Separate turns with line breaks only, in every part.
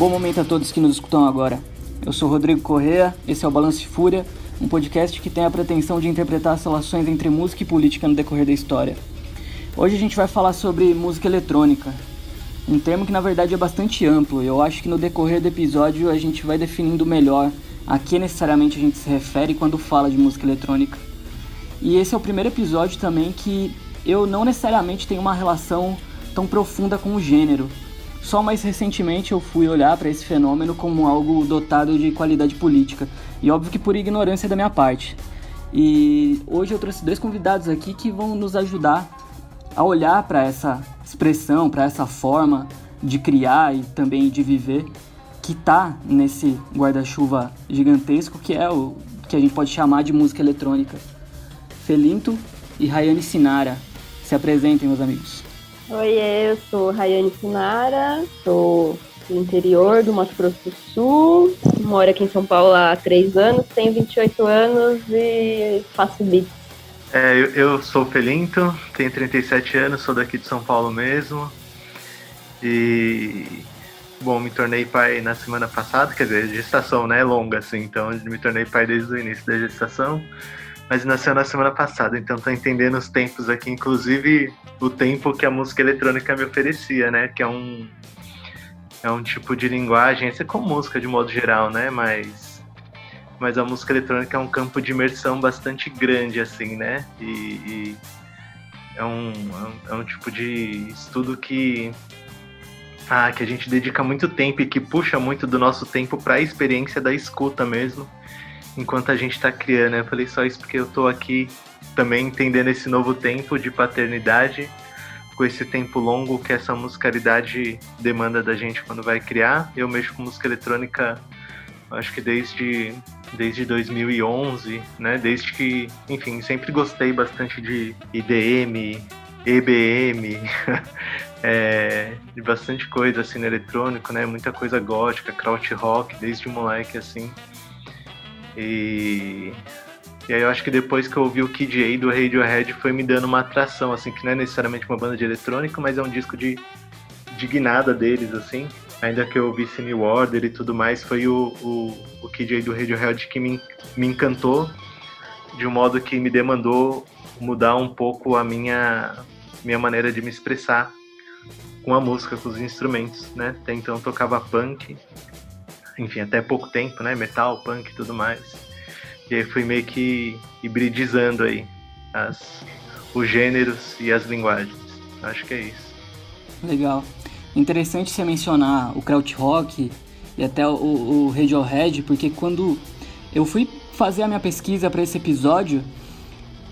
Bom momento a todos que nos escutam agora. Eu sou Rodrigo Correa, esse é o Balanço de Fúria, um podcast que tem a pretensão de interpretar as relações entre música e política no decorrer da história. Hoje a gente vai falar sobre música eletrônica, um termo que na verdade é bastante amplo. Eu acho que no decorrer do episódio a gente vai definindo melhor a que necessariamente a gente se refere quando fala de música eletrônica. E esse é o primeiro episódio também que eu não necessariamente tenho uma relação tão profunda com o gênero. Só mais recentemente eu fui olhar para esse fenômeno como algo dotado de qualidade política, e óbvio que por ignorância da minha parte. E hoje eu trouxe dois convidados aqui que vão nos ajudar a olhar para essa expressão, para essa forma de criar e também de viver que está nesse guarda-chuva gigantesco que é o que a gente pode chamar de música eletrônica. Felinto e Rayane Sinara. Se apresentem, meus amigos.
Oi, eu sou Rayane Sinara, sou do interior do Mato Grosso do Sul, moro aqui em São Paulo há três anos, tenho 28 anos e faço beats.
É, eu, eu sou Felinto, tenho 37 anos, sou daqui de São Paulo mesmo. E bom, me tornei pai na semana passada, quer dizer, gestação, né? Longa, assim, então me tornei pai desde o início da gestação mas nasceu na semana passada, então tô entendendo os tempos aqui, inclusive o tempo que a música eletrônica me oferecia, né? Que é um é um tipo de linguagem, isso é como música de modo geral, né? Mas mas a música eletrônica é um campo de imersão bastante grande, assim, né? E, e é, um, é um, é um tipo de estudo que ah, que a gente dedica muito tempo e que puxa muito do nosso tempo para a experiência da escuta mesmo enquanto a gente está criando. Eu falei só isso porque eu estou aqui também entendendo esse novo tempo de paternidade, com esse tempo longo que essa musicalidade demanda da gente quando vai criar. Eu mexo com música eletrônica, acho que desde desde 2011, né? Desde que, enfim, sempre gostei bastante de IDM, EBM, é, de bastante coisa assim no eletrônico, né? Muita coisa gótica, krautrock, desde moleque assim. E, e aí eu acho que depois que eu ouvi o Kid A do Radiohead foi me dando uma atração, assim, que não é necessariamente uma banda de eletrônica, mas é um disco de, de deles, assim. Ainda que eu ouvisse New Order e tudo mais, foi o, o, o Kid A do Radiohead que me, me encantou de um modo que me demandou mudar um pouco a minha, minha maneira de me expressar com a música, com os instrumentos, né? Até então tocava punk, enfim, até pouco tempo, né? Metal, punk e tudo mais. E aí fui meio que hibridizando aí as, os gêneros e as linguagens. Acho que é isso.
Legal. Interessante você mencionar o krautrock e até o, o Radiohead, porque quando eu fui fazer a minha pesquisa para esse episódio,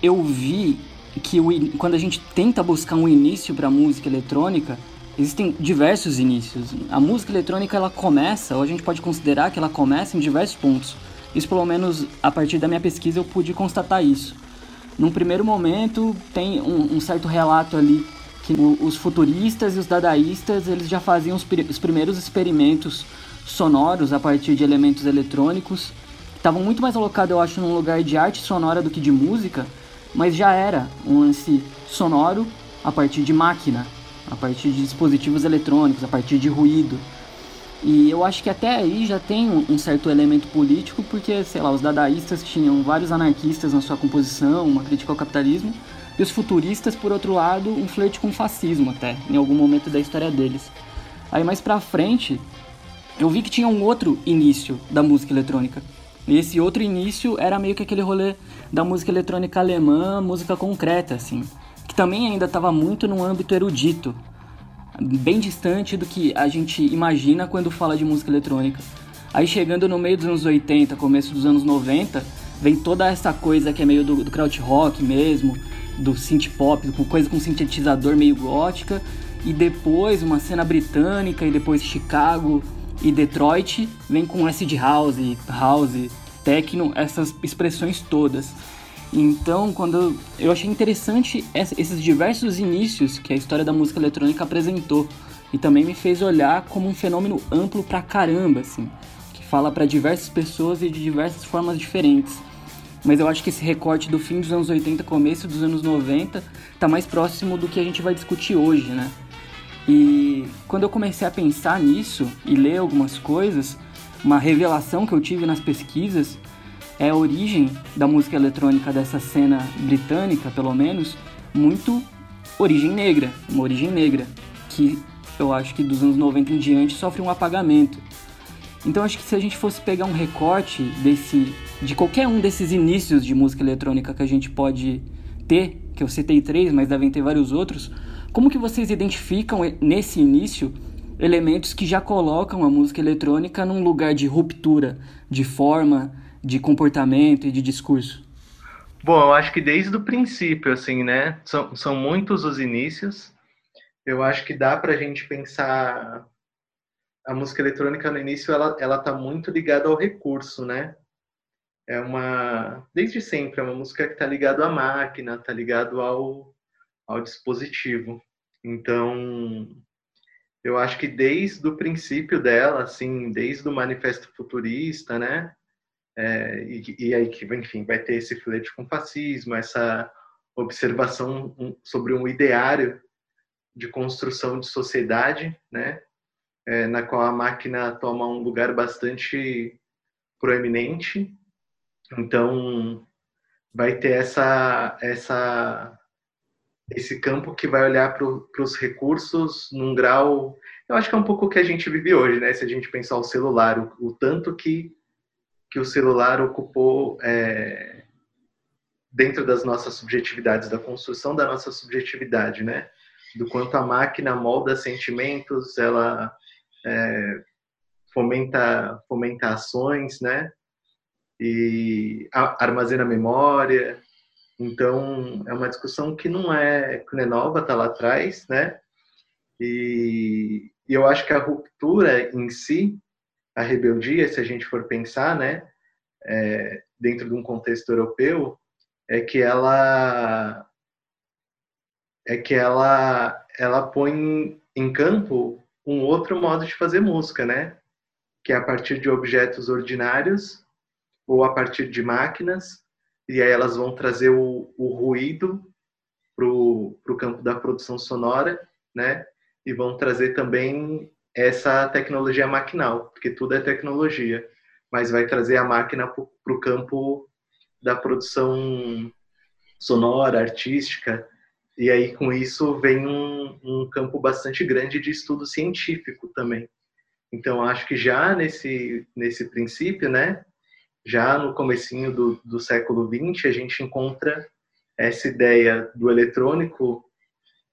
eu vi que o, quando a gente tenta buscar um início para música eletrônica, existem diversos inícios. A música eletrônica ela começa, ou a gente pode considerar que ela começa em diversos pontos. Isso pelo menos a partir da minha pesquisa eu pude constatar isso. Num primeiro momento tem um, um certo relato ali que os futuristas e os dadaístas eles já faziam os, os primeiros experimentos sonoros a partir de elementos eletrônicos. Estavam muito mais alocados, eu acho, num lugar de arte sonora do que de música, mas já era um lance sonoro a partir de máquina, a partir de dispositivos eletrônicos, a partir de ruído. E eu acho que até aí já tem um, certo elemento político, porque, sei lá, os dadaístas tinham vários anarquistas na sua composição, uma crítica ao capitalismo, e os futuristas, por outro lado, um flerte com o fascismo até, em algum momento da história deles. Aí mais pra frente, eu vi que tinha um outro início da música eletrônica. E esse outro início era meio que aquele rolê da música eletrônica alemã, música concreta, assim também ainda estava muito no âmbito erudito, bem distante do que a gente imagina quando fala de música eletrônica. Aí chegando no meio dos anos 80, começo dos anos 90, vem toda essa coisa que é meio do, do krautrock mesmo, do synth pop, coisa com sintetizador meio gótica, e depois uma cena britânica, e depois Chicago e Detroit, vem com acid house, house, techno, essas expressões todas. Então, quando eu achei interessante esses diversos inícios que a história da música eletrônica apresentou e também me fez olhar como um fenômeno amplo pra caramba, assim, que fala para diversas pessoas e de diversas formas diferentes. Mas eu acho que esse recorte do fim dos anos 80, começo dos anos 90, tá mais próximo do que a gente vai discutir hoje, né? E quando eu comecei a pensar nisso e ler algumas coisas, uma revelação que eu tive nas pesquisas é a origem da música eletrônica dessa cena britânica, pelo menos, muito origem negra, uma origem negra, que eu acho que dos anos 90 em diante sofre um apagamento. Então acho que se a gente fosse pegar um recorte desse de qualquer um desses inícios de música eletrônica que a gente pode ter, que eu citei três, mas devem ter vários outros, como que vocês identificam nesse início elementos que já colocam a música eletrônica num lugar de ruptura, de forma, de comportamento e de discurso?
Bom, eu acho que desde o princípio, assim, né? São, são muitos os inícios. Eu acho que dá para a gente pensar a música eletrônica no início, ela ela tá muito ligada ao recurso, né? É uma desde sempre é uma música que está ligada à máquina, está ligado ao ao dispositivo. Então, eu acho que desde o princípio dela, assim, desde o manifesto futurista, né? É, e, e, aí que, enfim, vai ter esse flerte com fascismo, essa observação sobre um ideário de construção de sociedade, né? É, na qual a máquina toma um lugar bastante proeminente. Então, vai ter essa essa esse campo que vai olhar para os recursos num grau. Eu acho que é um pouco o que a gente vive hoje, né? Se a gente pensar o celular, o, o tanto que, que o celular ocupou é, dentro das nossas subjetividades, da construção da nossa subjetividade, né? Do quanto a máquina molda sentimentos, ela é, fomenta, fomenta ações, né? E armazena memória, então, é uma discussão que não é, que não é nova, está lá atrás, né? E, e, eu acho que a ruptura em si, a rebeldia, se a gente for pensar, né, é, dentro de um contexto europeu, é que ela é que ela ela põe em campo um outro modo de fazer música, né? Que é a partir de objetos ordinários ou a partir de máquinas e aí elas vão trazer o, o ruído para o campo da produção sonora, né? E vão trazer também essa tecnologia maquinal, porque tudo é tecnologia, mas vai trazer a máquina para o campo da produção sonora, artística, e aí com isso vem um, um campo bastante grande de estudo científico também. Então acho que já nesse nesse princípio, né, já no comecinho do, do século XX, a gente encontra essa ideia do eletrônico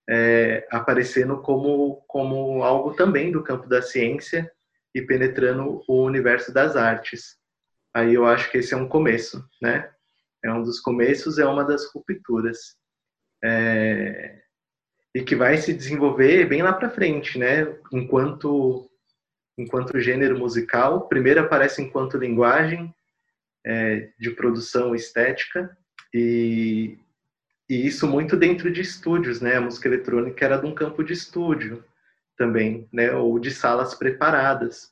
é, aparecendo como, como algo também do campo da ciência e penetrando o universo das artes. Aí eu acho que esse é um começo, né? É um dos começos, é uma das rupturas. É, e que vai se desenvolver bem lá para frente, né? Enquanto enquanto gênero musical, primeiro aparece enquanto linguagem, é, de produção estética e, e isso muito dentro de estúdios, né? A música eletrônica era de um campo de estúdio também, né? Ou de salas preparadas,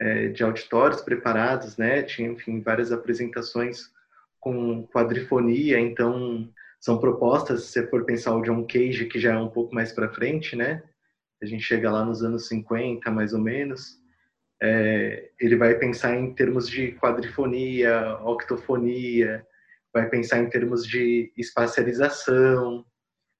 é, de auditórios preparados, né? Tinha, enfim, várias apresentações com quadrifonia, então são propostas, se for pensar o John Cage, que já é um pouco mais para frente, né? A gente chega lá nos anos 50, mais ou menos, é, ele vai pensar em termos de quadrifonia, octofonia, vai pensar em termos de espacialização.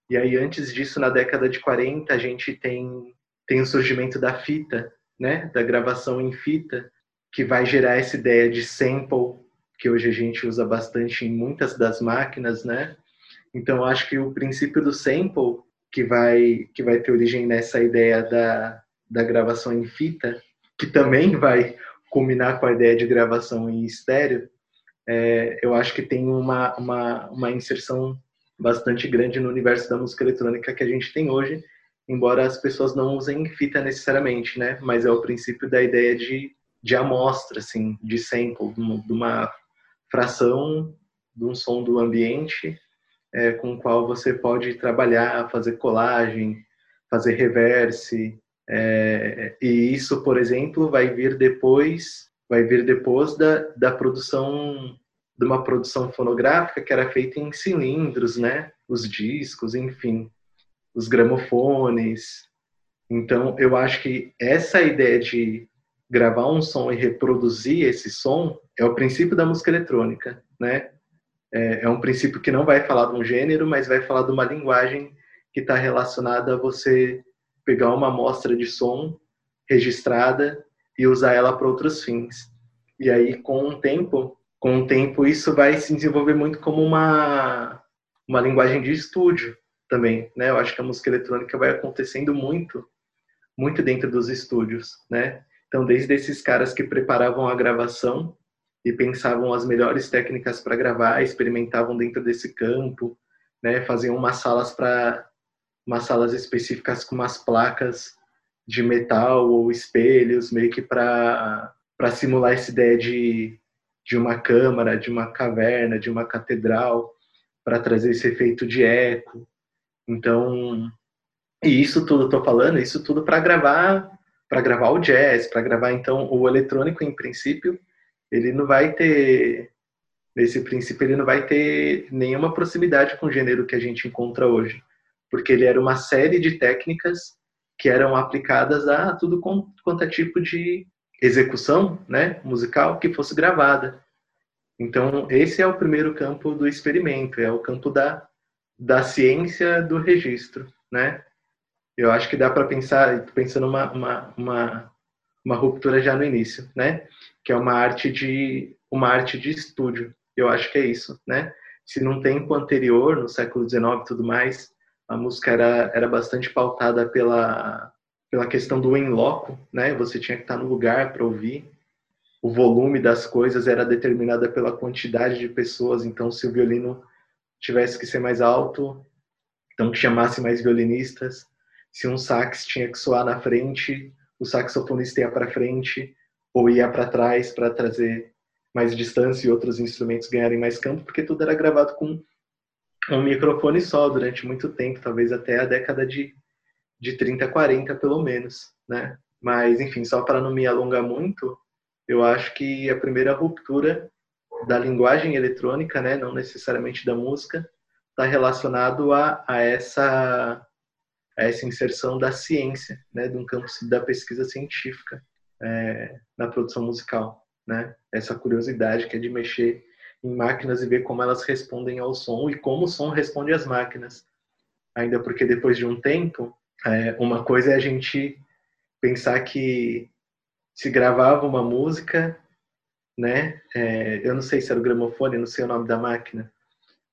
E aí, antes disso, na década de 40, a gente tem, tem o surgimento da fita, né? da gravação em fita, que vai gerar essa ideia de sample, que hoje a gente usa bastante em muitas das máquinas, né? Então, acho que o princípio do sample, que vai, que vai ter origem nessa ideia da, da gravação em fita, que também vai culminar com a ideia de gravação em estéreo, é, eu acho que tem uma, uma, uma inserção bastante grande no universo da música eletrônica que a gente tem hoje, embora as pessoas não usem fita necessariamente, né? Mas é o princípio da ideia de, de amostra, assim, de sample, de uma fração de um som do ambiente é, com o qual você pode trabalhar, fazer colagem, fazer reverse, é, e isso, por exemplo, vai vir depois, vai vir depois da, da produção de uma produção fonográfica que era feita em cilindros, né? Os discos, enfim, os gramofones. Então, eu acho que essa ideia de gravar um som e reproduzir esse som é o princípio da música eletrônica, né? É, é um princípio que não vai falar de um gênero, mas vai falar de uma linguagem que está relacionada a você pegar uma amostra de som registrada e usar ela para outros fins. E aí, com o tempo, com o tempo, isso vai se desenvolver muito como uma, uma linguagem de estúdio também, né? Eu acho que a música eletrônica vai acontecendo muito, muito dentro dos estúdios, né? Então, desde esses caras que preparavam a gravação e pensavam as melhores técnicas para gravar, experimentavam dentro desse campo, né? Faziam umas salas para umas salas específicas com umas placas de metal ou espelhos, meio que para simular essa ideia de de uma câmara, de uma caverna, de uma catedral, para trazer esse efeito de eco. Então, e isso tudo estou falando, isso tudo para gravar, para gravar o jazz, para gravar então o eletrônico em princípio, ele não vai ter nesse princípio ele não vai ter nenhuma proximidade com o gênero que a gente encontra hoje, porque ele era uma série de técnicas que eram aplicadas a tudo quanto é tipo de execução, né, musical que fosse gravada. Então, esse é o primeiro campo do experimento, é o campo da, da ciência do registro, né? Eu acho que dá para pensar, pensando uma, uma, uma, uma ruptura já no início, né? Que é uma arte de uma arte de estúdio. Eu acho que é isso, né? Se num tempo anterior, no século XIX e tudo mais, a música era, era bastante pautada pela pela questão do em loco, né? Você tinha que estar no lugar para ouvir. O volume das coisas era determinada pela quantidade de pessoas. Então, se o violino tivesse que ser mais alto, então que chamasse mais violinistas. Se um sax tinha que soar na frente, o saxofonista ia para frente ou ia para trás para trazer mais distância e outros instrumentos ganharem mais campo, porque tudo era gravado com um microfone só durante muito tempo, talvez até a década de de 30 a 40 pelo menos, né? Mas enfim, só para não me alongar muito, eu acho que a primeira ruptura da linguagem eletrônica, né, não necessariamente da música, está relacionado a, a essa a essa inserção da ciência, né, de um campo da pesquisa científica é, na produção musical, né? Essa curiosidade que é de mexer em máquinas e ver como elas respondem ao som e como o som responde às máquinas. Ainda porque depois de um tempo é, uma coisa é a gente pensar que se gravava uma música, né? É, eu não sei se era o gramofone, não sei o nome da máquina,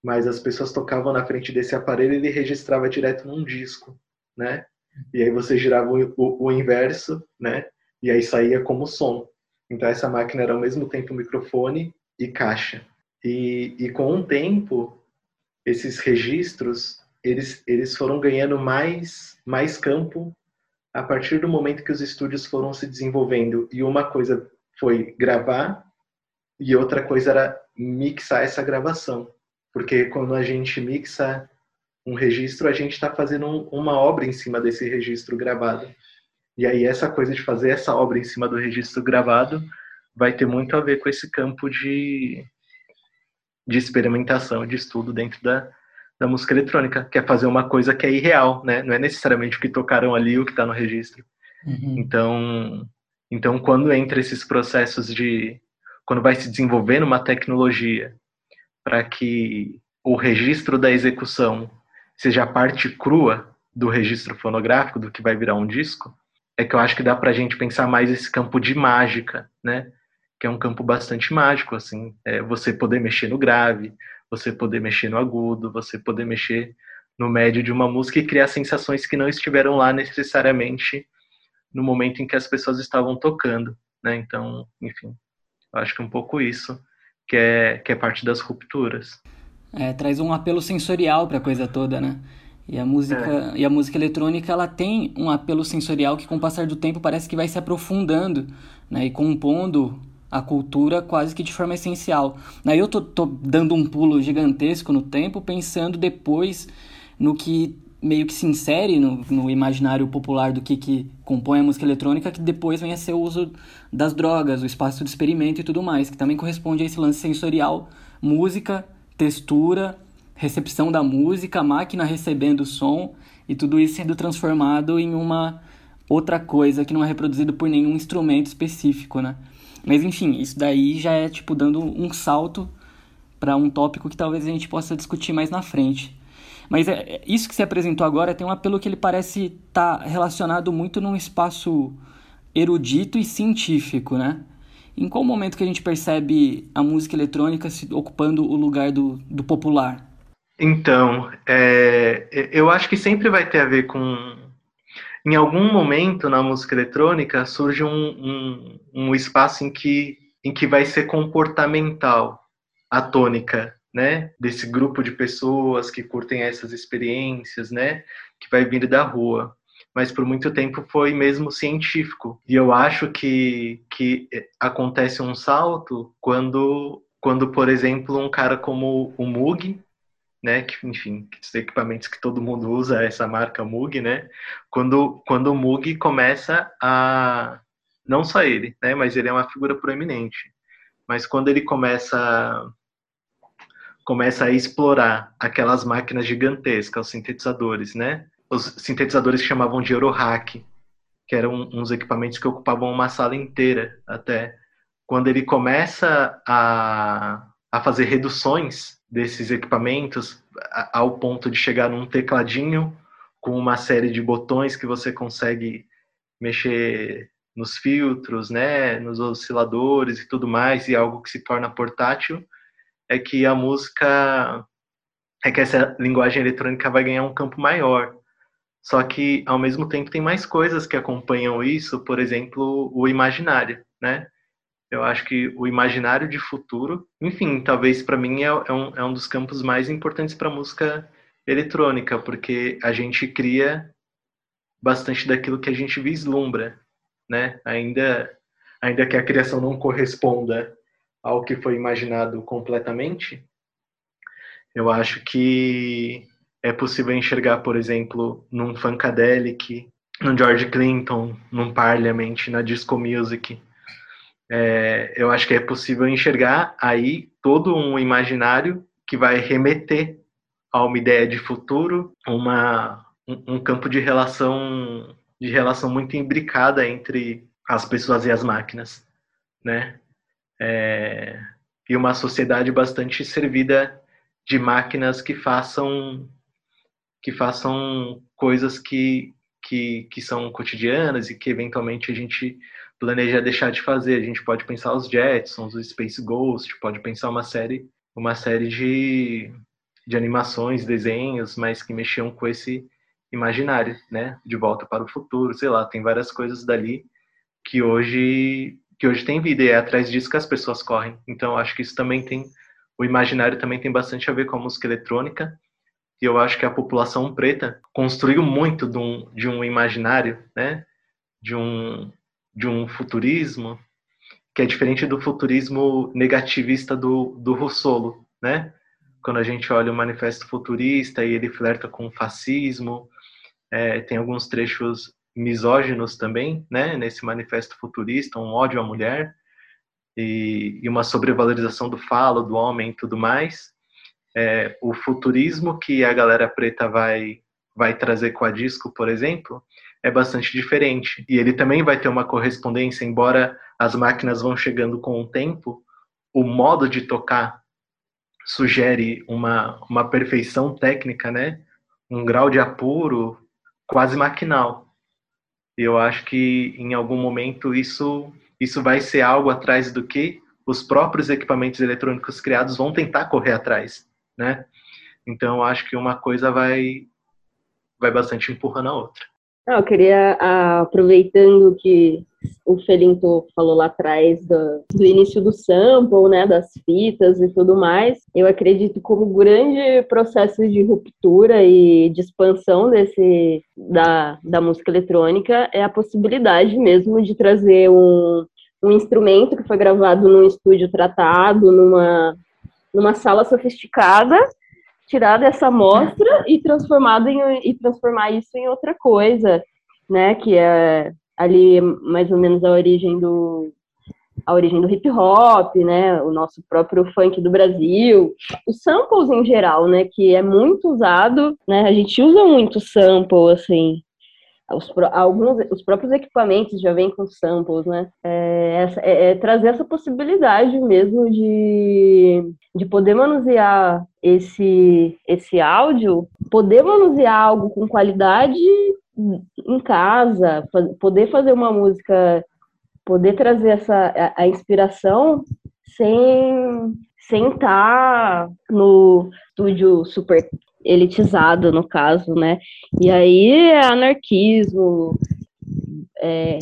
mas as pessoas tocavam na frente desse aparelho e ele registrava direto num disco, né? E aí você girava o, o, o inverso, né? E aí saía como som. Então essa máquina era ao mesmo tempo microfone e caixa. E, e com o tempo, esses registros eles, eles foram ganhando mais, mais campo a partir do momento que os estúdios foram se desenvolvendo. E uma coisa foi gravar e outra coisa era mixar essa gravação. Porque quando a gente mixa um registro, a gente está fazendo um, uma obra em cima desse registro gravado. E aí essa coisa de fazer essa obra em cima do registro gravado vai ter muito a ver com esse campo de, de experimentação, de estudo dentro da, da música eletrônica, que é fazer uma coisa que é irreal, né? Não é necessariamente o que tocaram ali o que está no registro. Uhum. Então, então quando entra esses processos de quando vai se desenvolvendo uma tecnologia para que o registro da execução seja a parte crua do registro fonográfico, do que vai virar um disco, é que eu acho que dá para a gente pensar mais esse campo de mágica, né? Que é um campo bastante mágico, assim, é você poder mexer no grave, você poder mexer no agudo, você poder mexer no médio de uma música e criar sensações que não estiveram lá necessariamente no momento em que as pessoas estavam tocando, né? Então, enfim, acho que é um pouco isso que é, que é parte das rupturas.
É, traz um apelo sensorial para a coisa toda, né? E a música é. e a música eletrônica ela tem um apelo sensorial que com o passar do tempo parece que vai se aprofundando, né? E compondo a cultura quase que de forma essencial. Aí eu tô, tô dando um pulo gigantesco no tempo, pensando depois no que meio que se insere no, no imaginário popular do que, que compõe a música eletrônica, que depois vem a ser o uso das drogas, o espaço de experimento e tudo mais, que também corresponde a esse lance sensorial, música, textura, recepção da música, máquina recebendo o som e tudo isso sendo transformado em uma outra coisa que não é reproduzido por nenhum instrumento específico, né? Mas enfim, isso daí já é tipo dando um salto para um tópico que talvez a gente possa discutir mais na frente. Mas é, é, isso que se apresentou agora tem um apelo que ele parece estar tá relacionado muito num espaço erudito e científico, né? Em qual momento que a gente percebe a música eletrônica se ocupando o lugar do, do popular?
Então, é, eu acho que sempre vai ter a ver com. Em algum momento na música eletrônica surge um, um, um espaço em que, em que vai ser comportamental a tônica, né? Desse grupo de pessoas que curtem essas experiências, né? Que vai vir da rua mas por muito tempo foi mesmo científico. E eu acho que, que acontece um salto quando, quando, por exemplo, um cara como o Moog, né, que, enfim, os equipamentos que todo mundo usa, essa marca Moog, né, quando, quando o Moog começa a, não só ele, né, mas ele é uma figura proeminente, mas quando ele começa começa a explorar aquelas máquinas gigantescas, os sintetizadores, né, os sintetizadores que chamavam de Eurohack, que eram uns equipamentos que ocupavam uma sala inteira até. Quando ele começa a, a fazer reduções desses equipamentos ao ponto de chegar num tecladinho com uma série de botões que você consegue mexer nos filtros, né, nos osciladores e tudo mais, e algo que se torna portátil, é que a música, é que essa linguagem eletrônica vai ganhar um campo maior. Só que, ao mesmo tempo, tem mais coisas que acompanham isso, por exemplo, o imaginário, né? Eu acho que o imaginário de futuro, enfim, talvez para mim é, é, um, é um dos campos mais importantes para música eletrônica, porque a gente cria bastante daquilo que a gente vislumbra, né? Ainda, ainda que a criação não corresponda ao que foi imaginado completamente, eu acho que é possível enxergar, por exemplo, num Funkadelic, num George Clinton, num Parliament, na Disco Music. É, eu acho que é possível enxergar aí todo um imaginário que vai remeter a uma ideia de futuro, uma, um, um campo de relação de relação muito imbricada entre as pessoas e as máquinas, né? É, e uma sociedade bastante servida de máquinas que façam que façam coisas que, que, que são cotidianas e que eventualmente a gente planeja deixar de fazer. A gente pode pensar os Jetsons, o Space Ghost, pode pensar uma série, uma série de, de animações, desenhos, mas que mexiam com esse imaginário, né? De volta para o futuro, sei lá, tem várias coisas dali que hoje que hoje tem vida e é atrás disso que as pessoas correm. Então acho que isso também tem o imaginário também tem bastante a ver com a música eletrônica e eu acho que a população preta construiu muito de um, de um imaginário, né? De um, de um futurismo que é diferente do futurismo negativista do, do Rousseau, né? Quando a gente olha o Manifesto Futurista e ele flerta com o fascismo, é, tem alguns trechos misóginos também, né? Nesse Manifesto Futurista, um ódio à mulher e, e uma sobrevalorização do falo, do homem e tudo mais é, o futurismo que a galera preta vai, vai trazer com a disco, por exemplo, é bastante diferente. E ele também vai ter uma correspondência, embora as máquinas vão chegando com o tempo, o modo de tocar sugere uma, uma perfeição técnica, né? Um grau de apuro quase maquinal. E eu acho que em algum momento isso isso vai ser algo atrás do que os próprios equipamentos eletrônicos criados vão tentar correr atrás né? Então acho que uma coisa vai vai bastante empurrando a outra.
Eu queria, aproveitando que o Felinto falou lá atrás do, do, início do sample, né, das fitas e tudo mais, eu acredito como grande processo de ruptura e de expansão desse da, da música eletrônica é a possibilidade mesmo de trazer um, um instrumento que foi gravado num estúdio tratado, numa numa sala sofisticada, tirar dessa amostra e transformado em, e transformar isso em outra coisa, né? Que é ali mais ou menos a origem do a origem do hip hop, né? O nosso próprio funk do Brasil, os samples em geral, né? Que é muito usado, né? A gente usa muito sample, assim. Os, alguns, os próprios equipamentos já vêm com samples, né? É, é, é, trazer essa possibilidade mesmo de, de poder manusear esse, esse áudio, poder manusear algo com qualidade em casa, poder fazer uma música, poder trazer essa, a, a inspiração sem sem estar no estúdio super elitizado, no caso, né? E aí é anarquismo, é,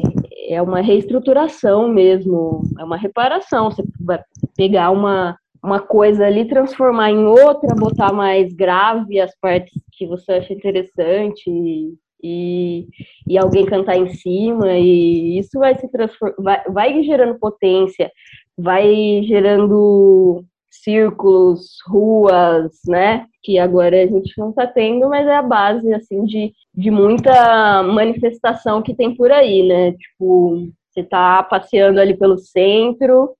é uma reestruturação mesmo, é uma reparação. Você vai pegar uma, uma coisa ali, transformar em outra, botar mais grave as partes que você acha interessante e, e alguém cantar em cima, e isso vai se transformar, vai, vai gerando potência, vai gerando círculos, ruas, né? Que agora a gente não está tendo, mas é a base, assim, de, de muita manifestação que tem por aí, né? Tipo, você tá passeando ali pelo centro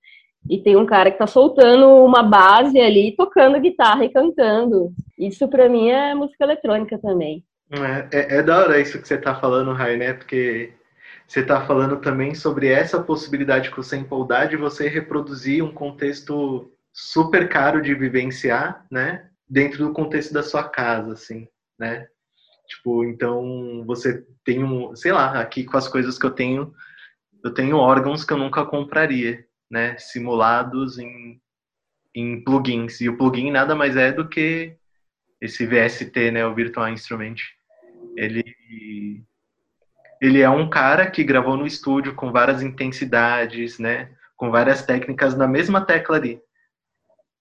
e tem um cara que tá soltando uma base ali, tocando guitarra e cantando. Isso para mim é música eletrônica também.
É, é, é, da hora isso que você tá falando, Rai, né? Porque você tá falando também sobre essa possibilidade que o sample dá de você reproduzir um contexto super caro de vivenciar, né? Dentro do contexto da sua casa, assim, né? Tipo, então você tem um, sei lá, aqui com as coisas que eu tenho, eu tenho órgãos que eu nunca compraria, né? Simulados em, em plugins. E o plugin nada mais é do que esse VST, né? O Virtual Instrument. Ele ele é um cara que gravou no estúdio com várias intensidades, né? Com várias técnicas na mesma tecla ali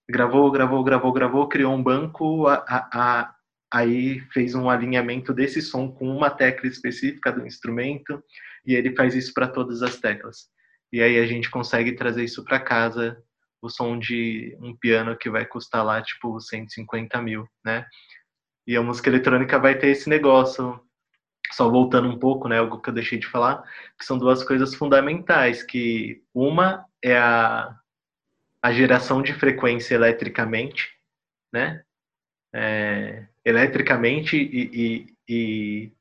gravou, gravou, gravou, gravou, criou um banco, a, a, a, aí fez um alinhamento desse som com uma tecla específica do instrumento e ele faz isso para todas as teclas. E aí a gente consegue trazer isso para casa, o som de um piano que vai custar lá tipo 150 mil, né? E a música eletrônica vai ter esse negócio, só voltando um pouco, né, algo que eu deixei de falar, que são duas coisas fundamentais, que uma é a a geração de frequência eletricamente, né? É, eletricamente e, e, e,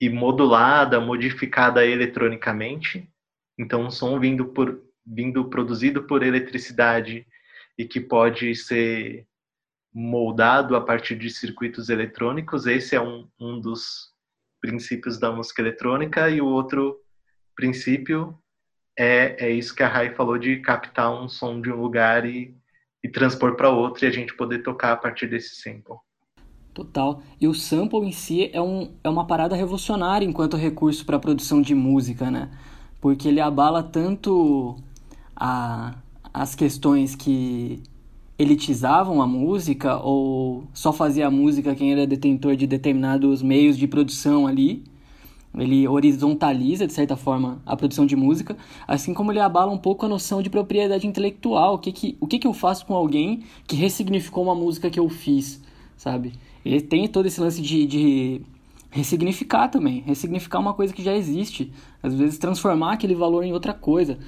e, modulada, modificada eletronicamente. Então, um som vindo, por, vindo produzido por eletricidade e que pode ser moldado a partir de circuitos eletrônicos. Esse é um, um dos princípios da música eletrônica. E o outro princípio é, é isso que a Rai falou de captar um som de um lugar e, e transpor para outro e a gente poder tocar a partir desse sample.
Total. E o sample em si é, um, é uma parada revolucionária enquanto recurso para produção de música, né? Porque ele abala tanto a, as questões que elitizavam a música ou só fazia a música quem era detentor de determinados meios de produção ali, ele horizontaliza, de certa forma, a produção de música, assim como ele abala um pouco a noção de propriedade intelectual. O que, que, o que, que eu faço com alguém que ressignificou uma música que eu fiz, sabe? Ele tem todo esse lance de, de ressignificar também. Ressignificar uma coisa que já existe. Às vezes transformar aquele valor em outra coisa.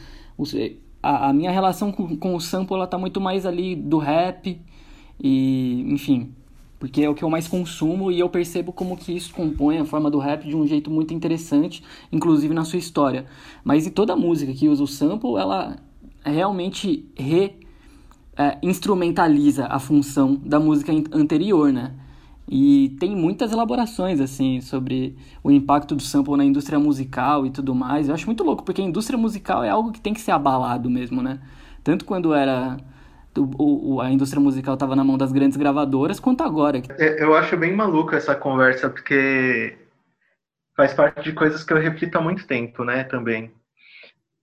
A, a minha relação com, com o sample, ela tá muito mais ali do rap e, enfim, porque é o que eu mais consumo e eu percebo como que isso compõe a forma do rap de um jeito muito interessante, inclusive na sua história. Mas e toda música que usa o sample, ela realmente re é, a função da música anterior, né? E tem muitas elaborações assim sobre o impacto do sample na indústria musical e tudo mais. Eu acho muito louco, porque a indústria musical é algo que tem que ser abalado mesmo, né? Tanto quando era o, o, a indústria musical estava na mão das grandes gravadoras, quanto agora.
É, eu acho bem maluco essa conversa, porque faz parte de coisas que eu reflito há muito tempo, né, também.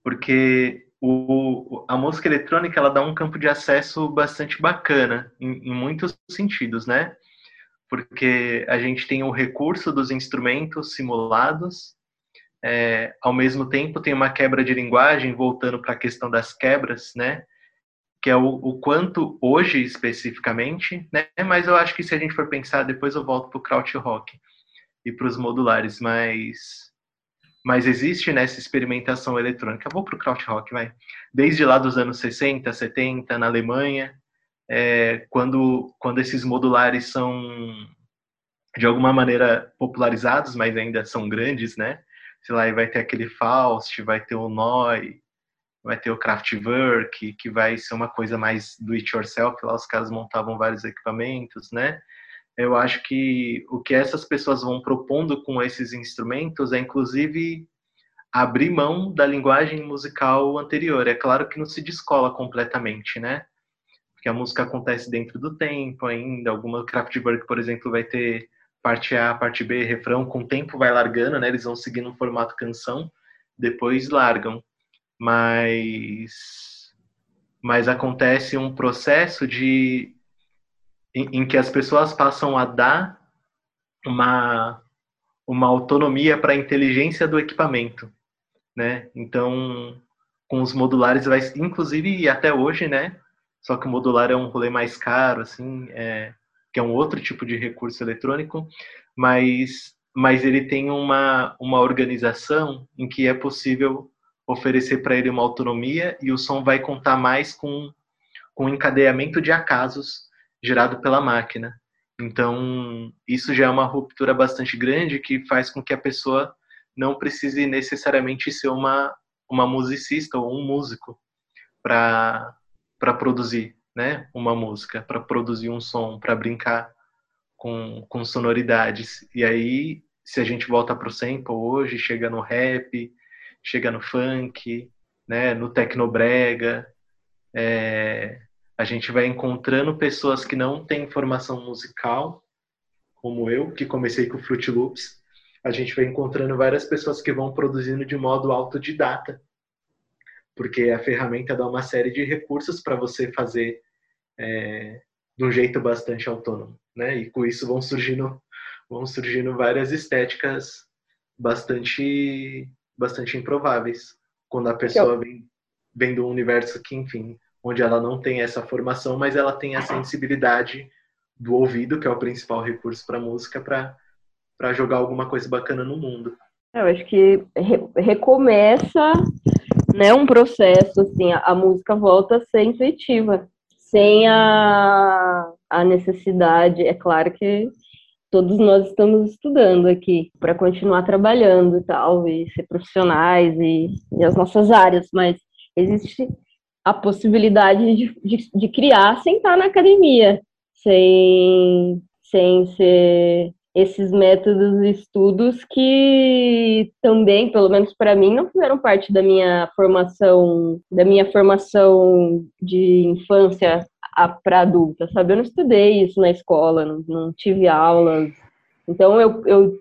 Porque o, a música eletrônica, ela dá um campo de acesso bastante bacana, em, em muitos sentidos, né? Porque a gente tem o recurso dos instrumentos simulados, é, ao mesmo tempo tem uma quebra de linguagem, voltando para a questão das quebras, né? Que é o, o, quanto hoje especificamente, né? Mas eu acho que se a gente for pensar, depois eu volto para o krautrock e para os modulares, mas mas existe nessa experimentação eletrônica. vou para o krautrock, vai. Desde lá dos anos 60, 70, na Alemanha, é, quando quando esses modulares são de alguma maneira popularizados, mas ainda são grandes, né? Sei lá, vai ter aquele Faust, vai ter o Noi, vai ter o Kraftwerk, que vai ser uma coisa mais do it yourself, lá os caras montavam vários equipamentos, né? Eu acho que o que essas pessoas vão propondo com esses instrumentos é inclusive abrir mão da linguagem musical anterior. É claro que não se descola completamente, né? Porque a música acontece dentro do tempo ainda. Alguma Kraftwerk, por exemplo, vai ter parte A, parte B, refrão, com o tempo vai largando, né? Eles vão seguindo um formato canção, depois largam mas mas acontece um processo de em, em que as pessoas passam a dar uma uma autonomia para a inteligência do equipamento, né? Então, com os modulares vai inclusive até hoje, né? Só que o modular é um rolê mais caro, assim, é, que é um outro tipo de recurso eletrônico, mas mas ele tem uma uma organização em que é possível oferecer para ele uma autonomia e o som vai contar mais com, com um encadeamento de acasos gerado pela máquina. Então, isso já é uma ruptura bastante grande que faz com que a pessoa não precise necessariamente ser uma, uma musicista ou um músico para produzir né, uma música, para produzir um som, para brincar com, com sonoridades. E aí, se a gente volta para o sample hoje, chega no rap, chega no funk, né, no tecnobrega. É, a gente vai encontrando pessoas que não têm formação musical, como eu, que comecei com Fruit Loops. A gente vai encontrando várias pessoas que vão produzindo de modo autodidata, porque a ferramenta dá uma série de recursos para você fazer é, de um jeito bastante autônomo, né? E com isso vão surgindo vão surgindo várias estéticas bastante bastante improváveis quando a pessoa vem, vem um universo que, enfim, onde ela não tem essa formação, mas ela tem a sensibilidade do ouvido, que é o principal recurso para música, para jogar alguma coisa bacana no mundo.
É, eu acho que re recomeça né, um processo, assim, a, a, música volta a ser intuitiva, sem a, a necessidade, é claro que todos nós estamos estudando aqui para continuar trabalhando e tal, e ser profissionais e, e, as nossas áreas, mas existe a possibilidade de, de, de criar sem estar na academia, sem, sem ser esses métodos e estudos que também, pelo menos para mim, não fizeram parte da minha formação, da minha formação de infância para adulta, sabe? Eu não estudei isso na escola, não, não tive aulas. Então eu, eu,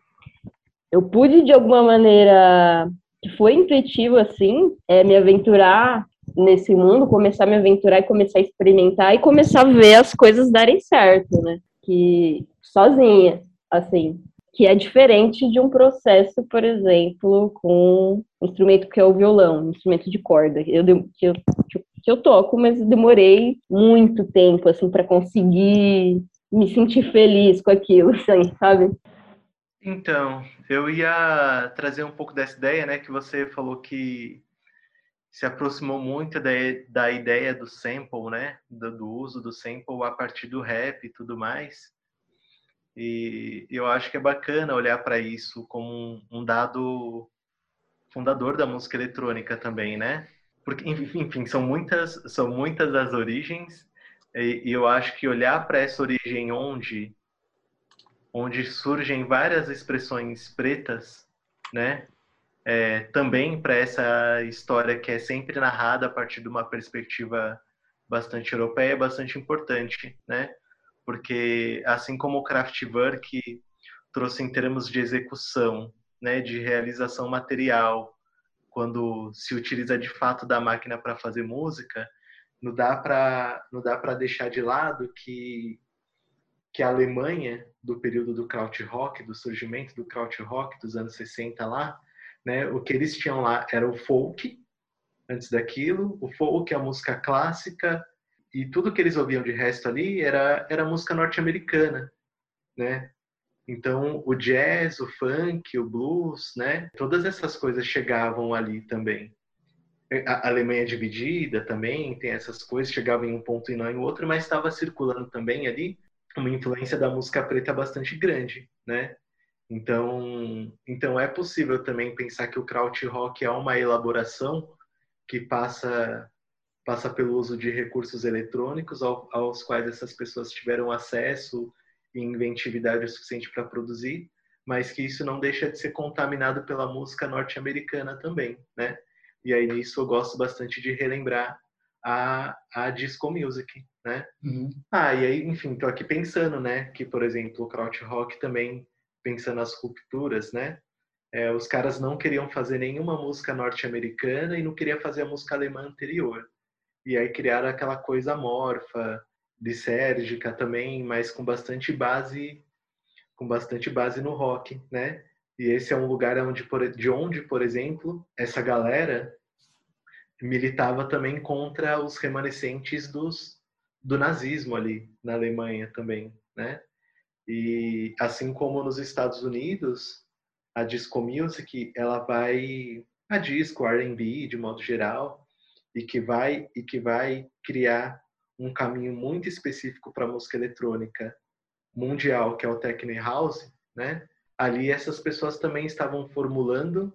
eu pude, de alguma maneira, que foi intuitivo, assim, é, me aventurar nesse mundo, começar a me aventurar e começar a experimentar e começar a ver as coisas darem certo, né? Que sozinha, assim, que é diferente de um processo, por exemplo, com um instrumento que é o violão, um instrumento de corda. Eu, que eu, que eu toco, mas demorei muito tempo, assim, para conseguir me sentir feliz com aquilo, assim, sabe?
Então, eu ia trazer um pouco dessa ideia, né, que você falou que se aproximou muito da, da ideia do sample, né, do, do uso do sample a partir do rap e tudo mais. E eu acho que é bacana olhar para isso como um, dado fundador da música eletrônica também, né? porque enfim são muitas são muitas as origens e, e eu acho que olhar para essa origem onde onde surgem várias expressões pretas né é, também para essa história que é sempre narrada a partir de uma perspectiva bastante europeia é bastante importante né porque assim como o Kraftwerk trouxe em termos de execução né de realização material quando se utiliza de fato da máquina para fazer música, não dá para não dá para deixar de lado que que a Alemanha do período do krautrock, do surgimento do krautrock dos anos 60 lá, né, o que eles tinham lá era o folk antes daquilo, o folk, a música clássica e tudo que eles ouviam de resto ali era era música norte-americana, né? Então, o jazz, o funk, o blues, né? Todas essas coisas chegavam ali também. A Alemanha dividida também tem essas coisas, chegava em um ponto e não em outro, mas estava circulando também ali uma influência da música preta bastante grande, né? Então, então é possível também pensar que o krautrock é uma elaboração que passa passa pelo uso de recursos eletrônicos aos quais essas pessoas tiveram acesso e inventividade o suficiente para produzir, mas que isso não deixa de ser contaminado pela música norte-americana também, né? E aí nisso eu gosto bastante de relembrar a, a disco music, né? Uhum. Ah, e aí, enfim, tô aqui pensando, né, que, por exemplo, o krautrock também, pensando nas rupturas, né, é, os caras não queriam fazer nenhuma música norte-americana e não queria fazer a música alemã anterior. E aí criaram aquela coisa amorfa, lisérgica também, mas com bastante base com bastante base no rock, né? E esse é um lugar onde, de onde, por exemplo, essa galera militava também contra os remanescentes dos, do nazismo ali na Alemanha também, né? E assim como nos Estados Unidos, a disco music, ela vai a disco, R&B de modo geral, e que vai e que vai criar um caminho muito específico para a música eletrônica mundial, que é o techno house, né? Ali essas pessoas também estavam formulando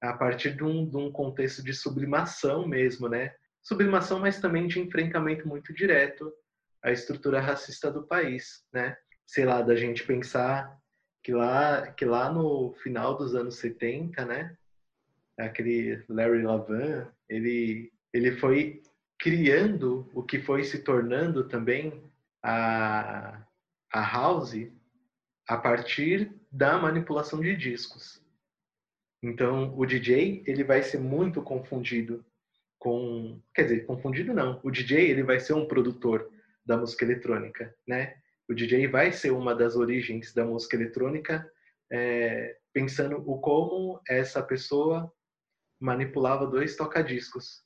a partir de um, de um contexto de sublimação mesmo, né? Sublimação, mas também de enfrentamento muito direto à estrutura racista do país, né? Sei lá, da gente pensar que lá, que lá no final dos anos 70, né? Aquele Larry Lavan, ele, ele foi criando o que foi se tornando também a, a house a partir da manipulação de discos. Então, o DJ ele vai ser muito confundido com, quer dizer, confundido não. O DJ ele vai ser um produtor da música eletrônica, né? O DJ vai ser uma das origens da música eletrônica, é, pensando o como essa pessoa manipulava dois tocadiscos,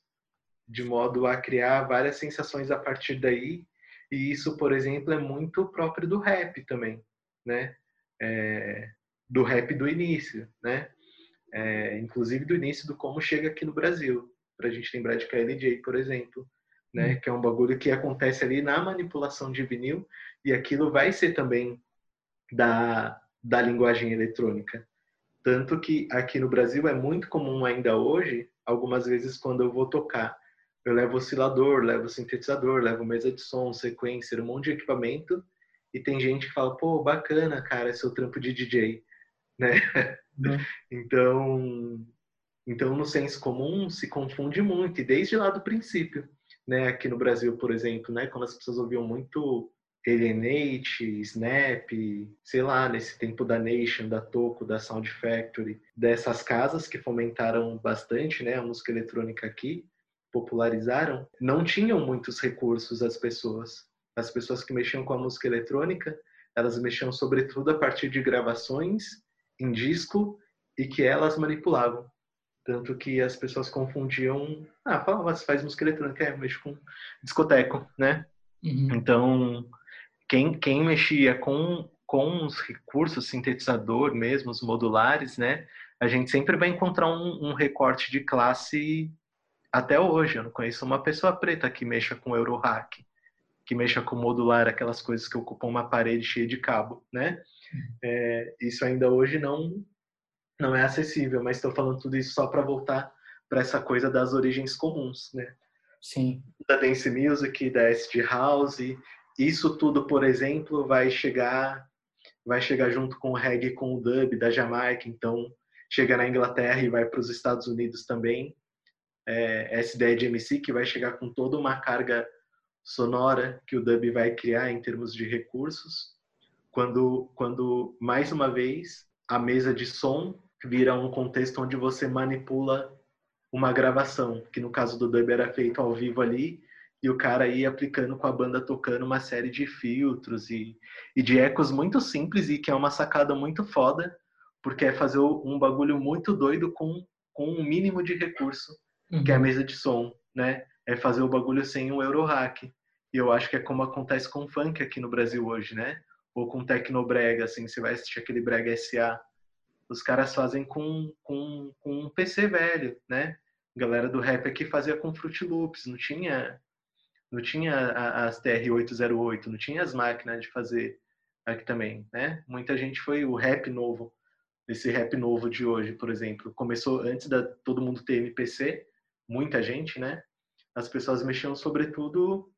de modo a criar várias sensações a partir daí. E isso, por exemplo, é muito próprio do rap também, né? É, do rap do início, né? é, inclusive do início do como chega aqui no Brasil, para a gente lembrar de KLJ, por exemplo, né, hum. que é um bagulho que acontece ali na manipulação de vinil e aquilo vai ser também da, da linguagem eletrônica. Tanto que aqui no Brasil é muito comum ainda hoje, algumas vezes quando eu vou tocar, eu levo oscilador, levo sintetizador, levo mesa de som, sequencer, um monte de equipamento, e tem gente que fala, pô, bacana, cara, seu trampo de DJ, né? Uhum. Então, então, no senso comum, se confunde muito, e desde lá do princípio. Né? Aqui no Brasil, por exemplo, né? quando as pessoas ouviam muito Alienate, Snap, sei lá, nesse tempo da Nation, da Toco, da Sound Factory, dessas casas que fomentaram bastante né, a música eletrônica aqui, popularizaram, não tinham muitos recursos as pessoas. As pessoas que mexiam com a música eletrônica, elas mexiam sobretudo a partir de gravações em disco e que elas manipulavam. Tanto que as pessoas confundiam. Ah, fala, mas faz música eletrônica, é, mexe com discoteco, né? Uhum. Então, quem, quem mexia com, com os recursos, sintetizador mesmo, os modulares, né? A gente sempre vai encontrar um, um recorte de classe até hoje. Eu não conheço uma pessoa preta que mexa com Eurohack, que mexa com modular, aquelas coisas que ocupam uma parede cheia de cabo, né? É, isso ainda hoje não não é acessível, mas estou falando tudo isso só para voltar para essa coisa das origens comuns, né?
Sim.
Da dance music, da SD house, isso tudo, por exemplo, vai chegar vai chegar junto com o reggae, com o dub da Jamaica, então chega na Inglaterra e vai para os Estados Unidos também. É, essa ideia de MC que vai chegar com toda uma carga sonora que o dub vai criar em termos de recursos quando, quando mais uma vez a mesa de som vira um contexto onde você manipula uma gravação, que no caso do dub era feito ao vivo ali, e o cara ia aplicando com a banda tocando uma série de filtros e, e de ecos muito simples e que é uma sacada muito foda, porque é fazer um bagulho muito doido com, com um mínimo de recurso, uhum. que é a uhum. mesa de som, né? É fazer o bagulho sem um Eurohack. E eu acho que é como acontece com o funk aqui no Brasil hoje, né? ou com Tecnobrega, assim, você vai assistir aquele Brega SA, os caras fazem com, com, com um PC velho, né? A galera do rap aqui fazia com Fruit Loops, não tinha não tinha as TR-808, não tinha as máquinas de fazer aqui também, né? Muita gente foi o rap novo, esse rap novo de hoje, por exemplo, começou antes da todo mundo ter MPC, muita gente, né? As pessoas mexiam sobretudo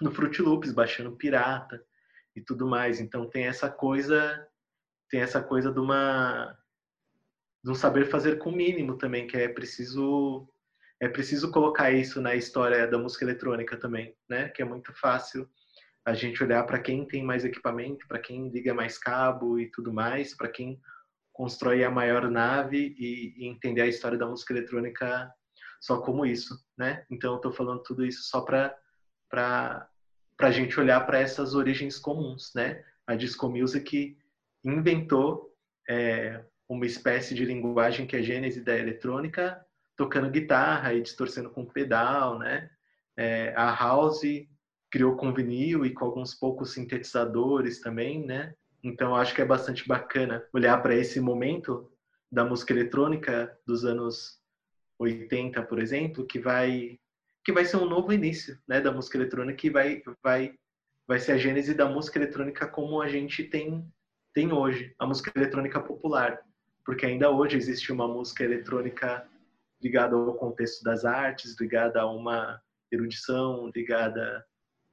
no Fruit Loops, baixando pirata e tudo mais. Então tem essa coisa, tem essa coisa de uma de um saber fazer com o mínimo também, que é preciso é preciso colocar isso na história da música eletrônica também, né? Que é muito fácil a gente olhar para quem tem mais equipamento, para quem liga mais cabo e tudo mais, para quem constrói a maior nave e, e, entender a história da música eletrônica só como isso, né? Então eu estou falando tudo isso só para para para a gente olhar para essas origens comuns, né? A disco music inventou é, uma espécie de linguagem que é a gênese da eletrônica, tocando guitarra e distorcendo com pedal, né? É, a house criou com vinil e com alguns poucos sintetizadores também, né? Então acho que é bastante bacana olhar para esse momento da música eletrônica dos anos 80, por exemplo, que vai que vai ser um novo início, né, da música eletrônica que vai vai vai ser a gênese da música eletrônica como a gente tem tem hoje, a música eletrônica popular, porque ainda hoje existe uma música eletrônica ligada ao contexto das artes, ligada a uma erudição, ligada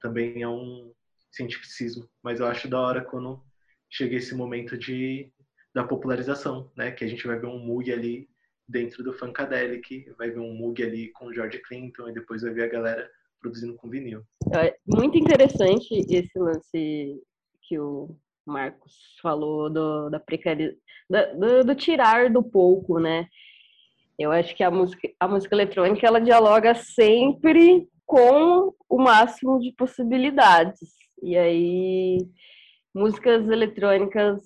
também a um cientificismo, mas eu acho da hora quando chega esse momento de da popularização, né, que a gente vai ver um Moog ali dentro do Funkadelic, vai ver um Moog ali com o George Clinton e depois vai ver a galera produzindo com vinil.
É muito interessante esse lance que o Marcos falou do, da precariedade, do, do, tirar do pouco, né? Eu acho que a música, a música eletrônica ela dialoga sempre com o máximo de possibilidades. E aí, músicas eletrônicas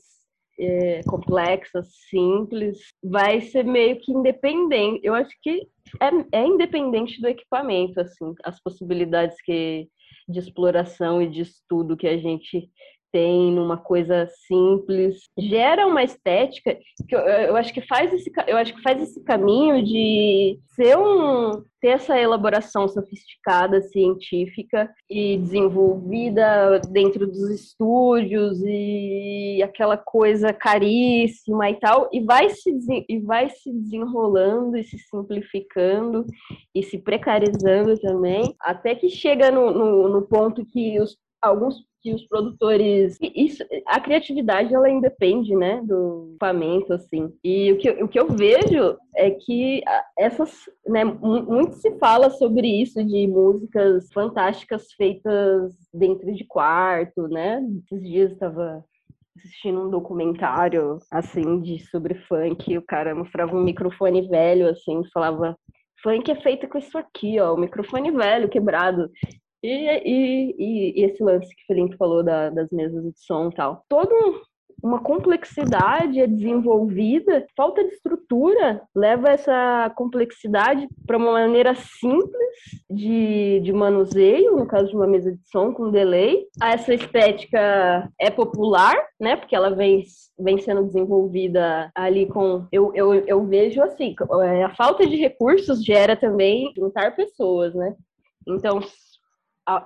é, complexas, simples, vai ser meio que independente. Eu acho que é, é independente do equipamento, assim, as possibilidades que de exploração e de estudo que a gente tem numa coisa simples, gera uma estética que eu, eu, acho que faz esse eu acho que faz esse caminho de ser um ter essa elaboração sofisticada científica e desenvolvida dentro dos estúdios e aquela coisa caríssima e tal e vai se e vai se desenrolando e se simplificando e se precarizando também até que chega no, no, no ponto que os alguns que os produtores isso a criatividade ela independe né do equipamento assim e o que, o que eu vejo é que essas né muito se fala sobre isso de músicas fantásticas feitas dentro de quarto né esses dias estava assistindo um documentário assim de sobre funk o cara mostrava um microfone velho assim falava funk é feito com isso aqui, ó, o microfone velho, quebrado. E, e, e, esse lance que o Felipe falou da, das mesas de som e tal. Todo uma complexidade é desenvolvida, falta de estrutura leva essa complexidade para uma maneira simples de, de manuseio, no caso de uma mesa de som com delay. Essa estética é popular, né? Porque ela vem, vem sendo desenvolvida ali com. Eu, eu, eu vejo assim, a falta de recursos gera também juntar pessoas, né? Então,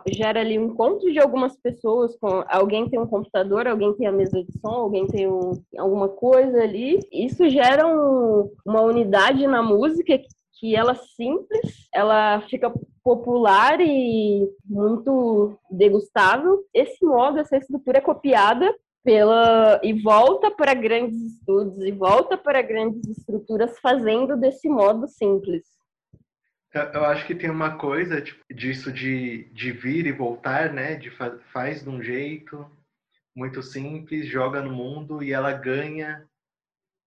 gera ali um encontro de algumas pessoas com alguém tem um computador, alguém tem a mesa de som, alguém tem um, alguma coisa ali. Isso gera um, uma unidade na música que ela simples, ela fica popular e muito degustável. Esse modo, essa estrutura é copiada pela e volta para grandes estudos e volta para grandes estruturas fazendo desse modo simples.
Eu acho que tem uma coisa tipo, disso de, de vir e voltar, né? De fa faz de um jeito muito simples, joga no mundo e ela ganha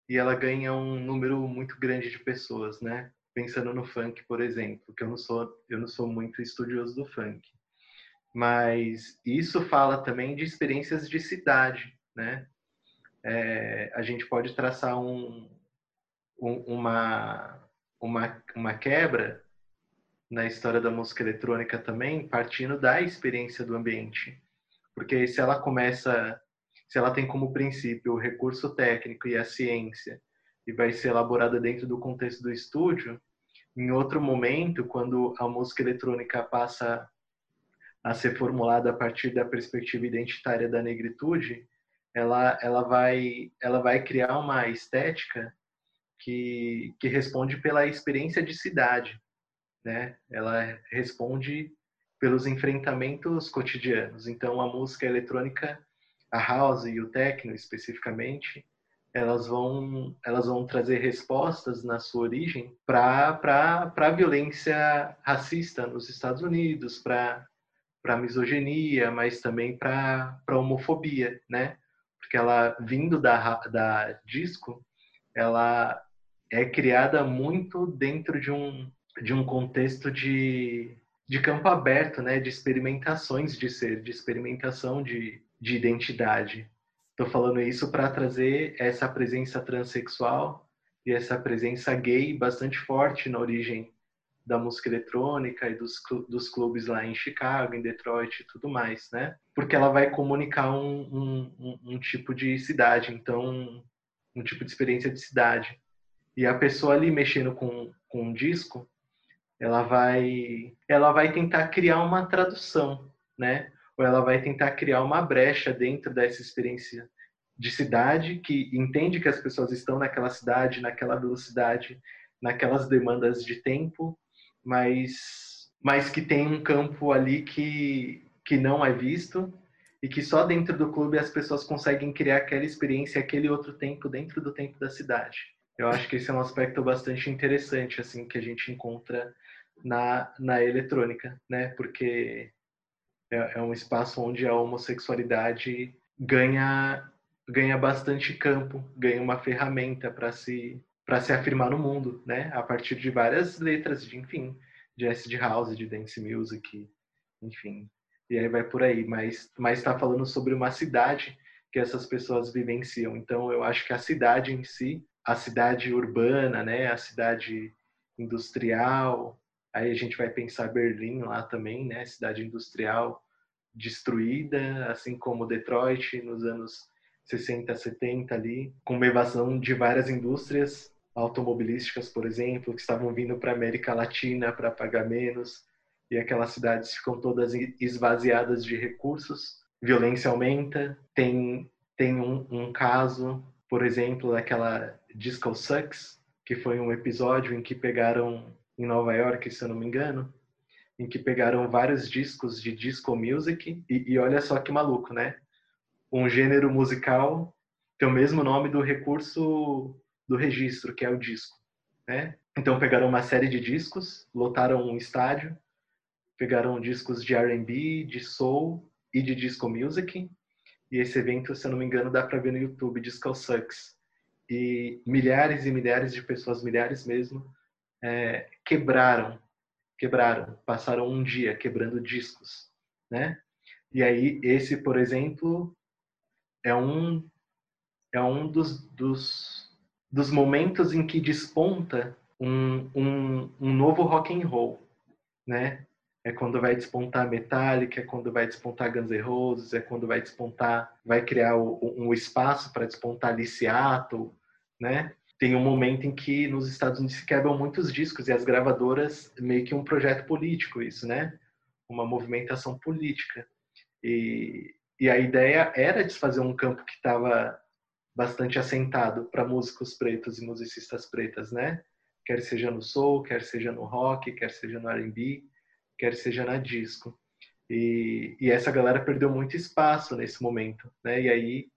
e ela ganha um número muito grande de pessoas, né? Pensando no funk, por exemplo, que eu não sou eu não sou muito estudioso do funk, mas isso fala também de experiências de cidade, né? É, a gente pode traçar um, um, uma uma, uma quebra na história da música eletrônica também, partindo da experiência do ambiente. Porque se ela começa, se ela tem como princípio o recurso técnico e a ciência, e vai ser elaborada dentro do contexto do estúdio, em outro momento, quando a música eletrônica passa a ser formulada a partir da perspectiva identitária da negritude, ela, ela, vai, ela vai criar uma estética que, que responde pela experiência de cidade, né? Ela responde pelos enfrentamentos cotidianos. Então, a música eletrônica, a house e o techno especificamente, elas vão, elas vão trazer respostas na sua origem para a violência racista nos Estados Unidos, para a misoginia, mas também para a homofobia, né? Porque ela, vindo da, da disco, ela é criada muito dentro de um, de um contexto de, de campo aberto, né? De experimentações de ser, de experimentação de, de identidade. Estou falando isso para trazer essa presença transexual e essa presença gay bastante forte na origem da música eletrônica e dos, dos clubes lá em Chicago, em Detroit e tudo mais, né? Porque ela vai comunicar um, um, um, tipo de cidade, então um tipo de experiência de cidade. E a pessoa ali mexendo com, com um disco, ela vai, ela vai tentar criar uma tradução, né? ou ela vai tentar criar uma brecha dentro dessa experiência de cidade, que entende que as pessoas estão naquela cidade, naquela velocidade, naquelas demandas de tempo, mas, mas que tem um campo ali que, que não é visto e que só dentro do clube as pessoas conseguem criar aquela experiência, aquele outro tempo dentro do tempo da cidade. Eu acho que esse é um aspecto bastante interessante assim que a gente encontra na, na eletrônica, né? Porque é, é um espaço onde a homossexualidade ganha ganha bastante campo, ganha uma ferramenta para se para se afirmar no mundo, né? A partir de várias letras, de enfim, de acid house, de dance music, enfim. E aí vai por aí, mas mas está falando sobre uma cidade que essas pessoas vivenciam. Então eu acho que a cidade em si, a cidade urbana, né, a cidade industrial, Aí a gente vai pensar Berlim lá também, né? Cidade industrial destruída, assim como Detroit nos anos 60, 70 ali, com evasão de várias indústrias automobilísticas, por exemplo, que estavam vindo para a América Latina para pagar menos, e aquelas cidades ficam todas esvaziadas de recursos. Violência aumenta. Tem tem um, um caso, por exemplo, daquela Disco Sucks, que foi um episódio em que pegaram em Nova York, se eu não me engano, em que pegaram vários discos de disco music e, e olha só que maluco, né? Um gênero musical tem o mesmo nome do recurso do registro, que é o disco, né? Então pegaram uma série de discos, lotaram um estádio, pegaram discos de R&B, de soul e de disco music. E esse evento, se eu não me engano, dá para ver no YouTube, Disco Sucks. E milhares e milhares de pessoas, milhares mesmo, é, quebraram, quebraram, passaram um dia quebrando discos, né? E aí esse, por exemplo, é um é um dos, dos, dos momentos em que desponta um, um, um novo rock and roll, né? É quando vai despontar Metallica, é quando vai despontar Guns N' Roses, é quando vai despontar, vai criar o, um espaço para despontar ali Seattle, né? Tem um momento em que nos Estados Unidos se quebram muitos discos e as gravadoras meio que um projeto político isso, né? Uma movimentação política. E, e a ideia era desfazer um campo que estava bastante assentado para músicos pretos e musicistas pretas, né? Quer seja no soul, quer seja no rock, quer seja no R&B, quer seja na disco. E, e essa galera perdeu muito espaço nesse momento, né? E aí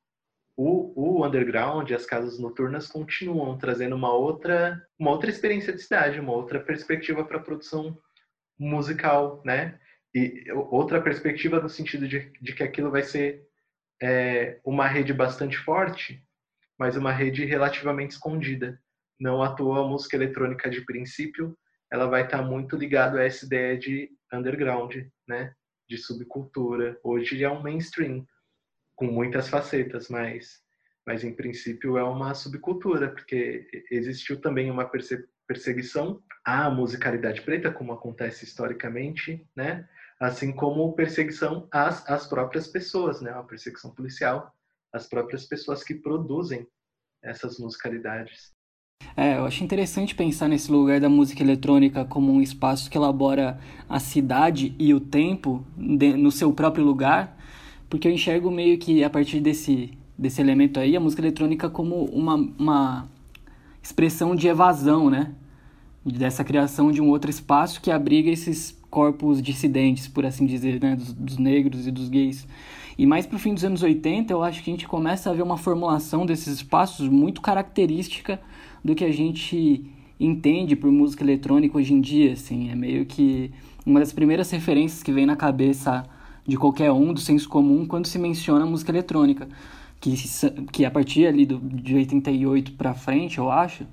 o, o underground e as casas noturnas continuam trazendo uma outra, uma outra experiência de cidade, uma outra perspectiva para a produção musical, né? E outra perspectiva no sentido de, de que aquilo vai ser é, uma rede bastante forte, mas uma rede relativamente escondida. Não à toa a música eletrônica de princípio, ela vai estar tá muito ligada a essa ideia de underground, né? De subcultura. Hoje é um mainstream com muitas facetas, mas, mas em princípio é uma subcultura, porque existiu também uma perseguição à musicalidade preta, como acontece historicamente, né? assim como perseguição às, às próprias pessoas, né? uma perseguição policial às próprias pessoas que produzem essas musicalidades.
É, eu acho interessante pensar nesse lugar da música eletrônica como um espaço que elabora a cidade e o tempo de, no seu próprio lugar, porque eu enxergo meio que a partir desse, desse elemento aí a música eletrônica como uma, uma expressão de evasão, né? Dessa criação de um outro espaço que abriga esses corpos dissidentes, por assim dizer, né? Dos, dos negros e dos gays. E mais pro fim dos anos 80, eu acho que a gente começa a ver uma formulação desses espaços muito característica do que a gente entende por música eletrônica hoje em dia, assim. É meio que uma das primeiras referências que vem na cabeça de qualquer um, do senso comum, quando se menciona música eletrônica. Que, que a partir ali do, de 88 para frente, eu acho,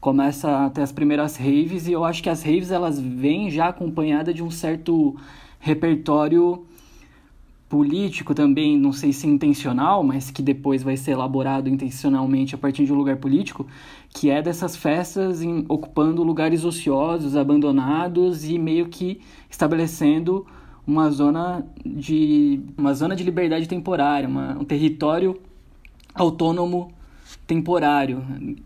começa a ter as primeiras raves, e eu acho que as raves elas vêm já acompanhadas de um certo repertório político também, não sei se intencional, mas que depois vai ser elaborado intencionalmente a partir de um lugar político, que é dessas festas em, ocupando lugares ociosos, abandonados e meio que estabelecendo uma zona de uma zona de liberdade temporária, uma, um território autônomo temporário.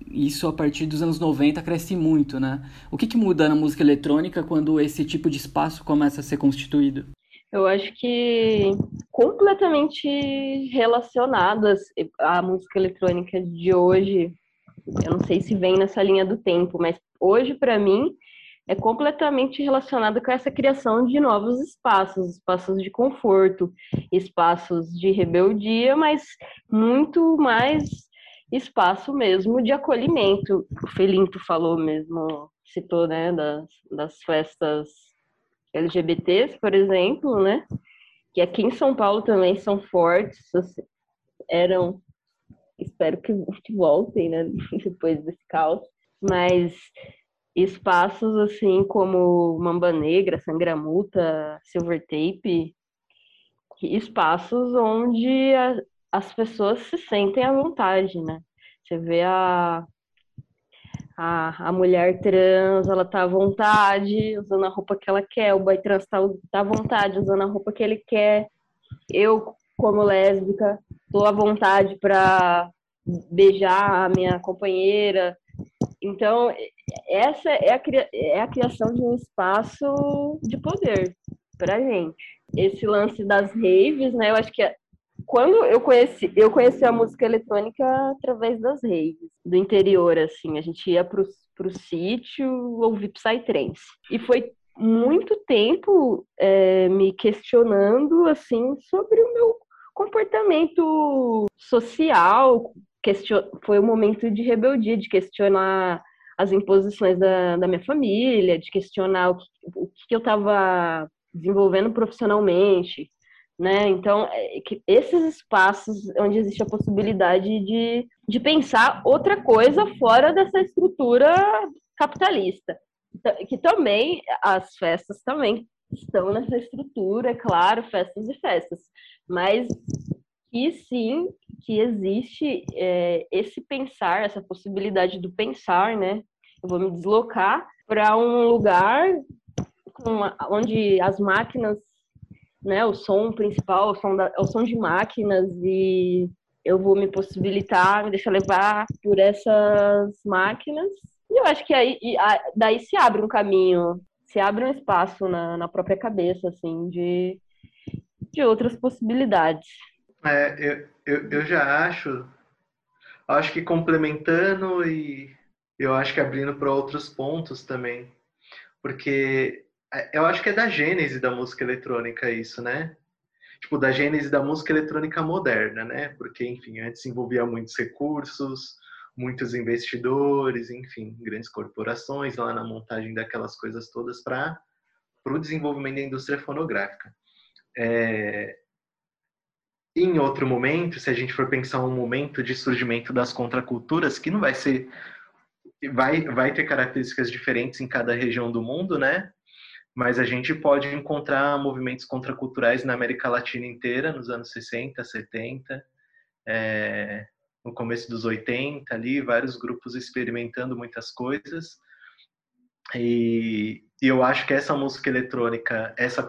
Isso a partir dos anos 90 cresce muito, né? O que, que muda na música eletrônica quando esse tipo de espaço começa a ser constituído?
Eu acho que completamente relacionadas à música eletrônica de hoje. Eu não sei se vem nessa linha do tempo, mas hoje para mim é completamente relacionada com essa criação de novos espaços, espaços de conforto, espaços de rebeldia, mas muito mais espaço mesmo de acolhimento. O Felinto falou mesmo, citou, né, das, das festas LGBTs, por exemplo, né? Que aqui em São Paulo também são fortes, assim, eram, espero que, que voltem, né? Depois desse caos, mas espaços assim como Mamba Negra, Sangramuta, Silver Tape, espaços onde a, as pessoas se sentem à vontade, né? Você vê a a, a mulher trans, ela tá à vontade, usando a roupa que ela quer, o boy trans tá, tá à vontade, usando a roupa que ele quer. Eu, como lésbica, tô à vontade para beijar a minha companheira. Então, essa é a, é a criação de um espaço de poder pra gente. Esse lance das raves, né? Eu acho que quando eu conheci, eu conheci a música eletrônica através das raves do interior, assim. A gente ia pro, pro sítio ouvir Psytrance. E foi muito tempo é, me questionando, assim, sobre o meu comportamento social. Question... Foi um momento de rebeldia, de questionar as imposições da, da minha família, de questionar o que, o que eu estava desenvolvendo profissionalmente, né? Então, é, esses espaços onde existe a possibilidade de, de pensar outra coisa fora dessa estrutura capitalista, então, que também as festas também estão nessa estrutura, é claro, festas e festas, mas que sim, que existe é, esse pensar, essa possibilidade do pensar, né? Eu vou me deslocar para um lugar onde as máquinas né, o som principal, o som, da, o som de máquinas e eu vou me possibilitar, me deixar levar por essas máquinas. E eu acho que aí daí se abre um caminho, se abre um espaço na, na própria cabeça, assim, de, de outras possibilidades.
É, eu, eu, eu já acho, acho que complementando e eu acho que abrindo para outros pontos também, porque é, eu acho que é da gênese da música eletrônica isso, né? Tipo, da gênese da música eletrônica moderna, né? Porque, enfim, antes envolvia muitos recursos, muitos investidores, enfim, grandes corporações lá na montagem daquelas coisas todas para o desenvolvimento da indústria fonográfica. É... Em outro momento, se a gente for pensar um momento de surgimento das contraculturas, que não vai ser. Vai, vai ter características diferentes em cada região do mundo, né? mas a gente pode encontrar movimentos contraculturais na América Latina inteira, nos anos 60, 70, é, no começo dos 80 ali, vários grupos experimentando muitas coisas. E, e eu acho que essa música eletrônica, essa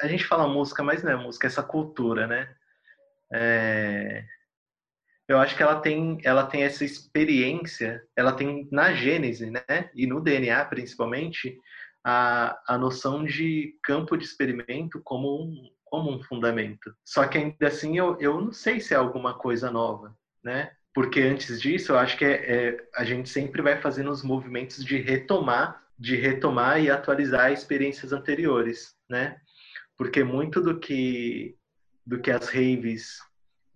a gente fala música, mas não é música, essa cultura, né? É, eu acho que ela tem, ela tem essa experiência, ela tem na gênese, né, e no DNA principalmente, a, a noção de campo de experimento como um, como um fundamento. Só que ainda assim eu, eu não sei se é alguma coisa nova, né? Porque antes disso eu acho que é, é, a gente sempre vai fazendo os movimentos de retomar, de retomar e atualizar experiências anteriores, né? Porque muito do que do que as raves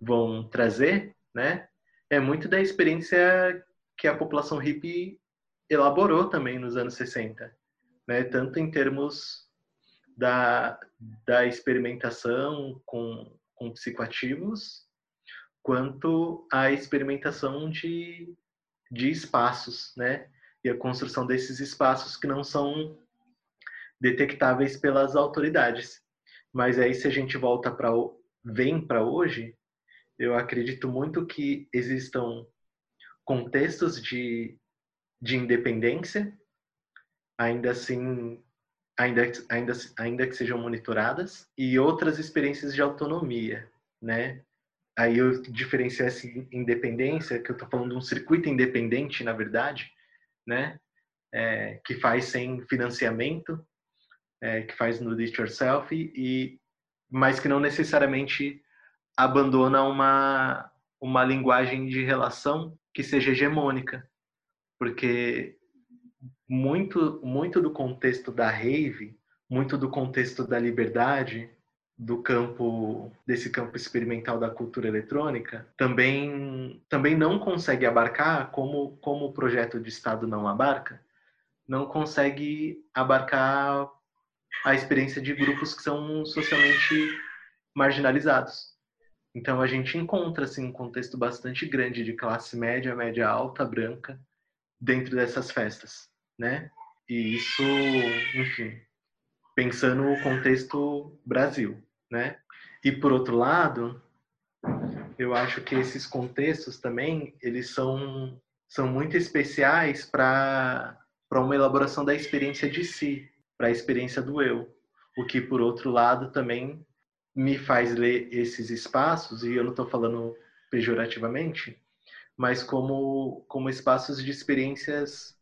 vão trazer né? É muito da experiência que a população hippie elaborou também nos anos 60, né? Tanto em termos da, da experimentação com, com psicoativos, quanto a experimentação de, de espaços, né? E a construção desses espaços que não são detectáveis pelas autoridades. Mas aí se a gente volta para vem para hoje, eu acredito muito que existam contextos de, de independência, ainda assim, ainda, ainda, ainda que sejam monitoradas, e outras experiências de autonomia, né? Aí eu diferencio essa independência, que eu estou falando de um circuito independente, na verdade, né? É, que faz sem financiamento, é, que faz no do it yourself, e, mas que não necessariamente abandona uma, uma linguagem de relação que seja hegemônica, porque muito, muito do contexto da rave, muito do contexto da liberdade, do campo desse campo experimental da cultura eletrônica também também não consegue abarcar como como o projeto de estado não abarca não consegue abarcar a experiência de grupos que são socialmente marginalizados então a gente encontra assim um contexto bastante grande de classe média, média alta, branca dentro dessas festas, né? E isso, enfim, pensando no contexto Brasil, né? E por outro lado, eu acho que esses contextos também, eles são são muito especiais para para uma elaboração da experiência de si, para a experiência do eu. O que por outro lado também me faz ler esses espaços, e eu não estou falando pejorativamente, mas como, como espaços de experiências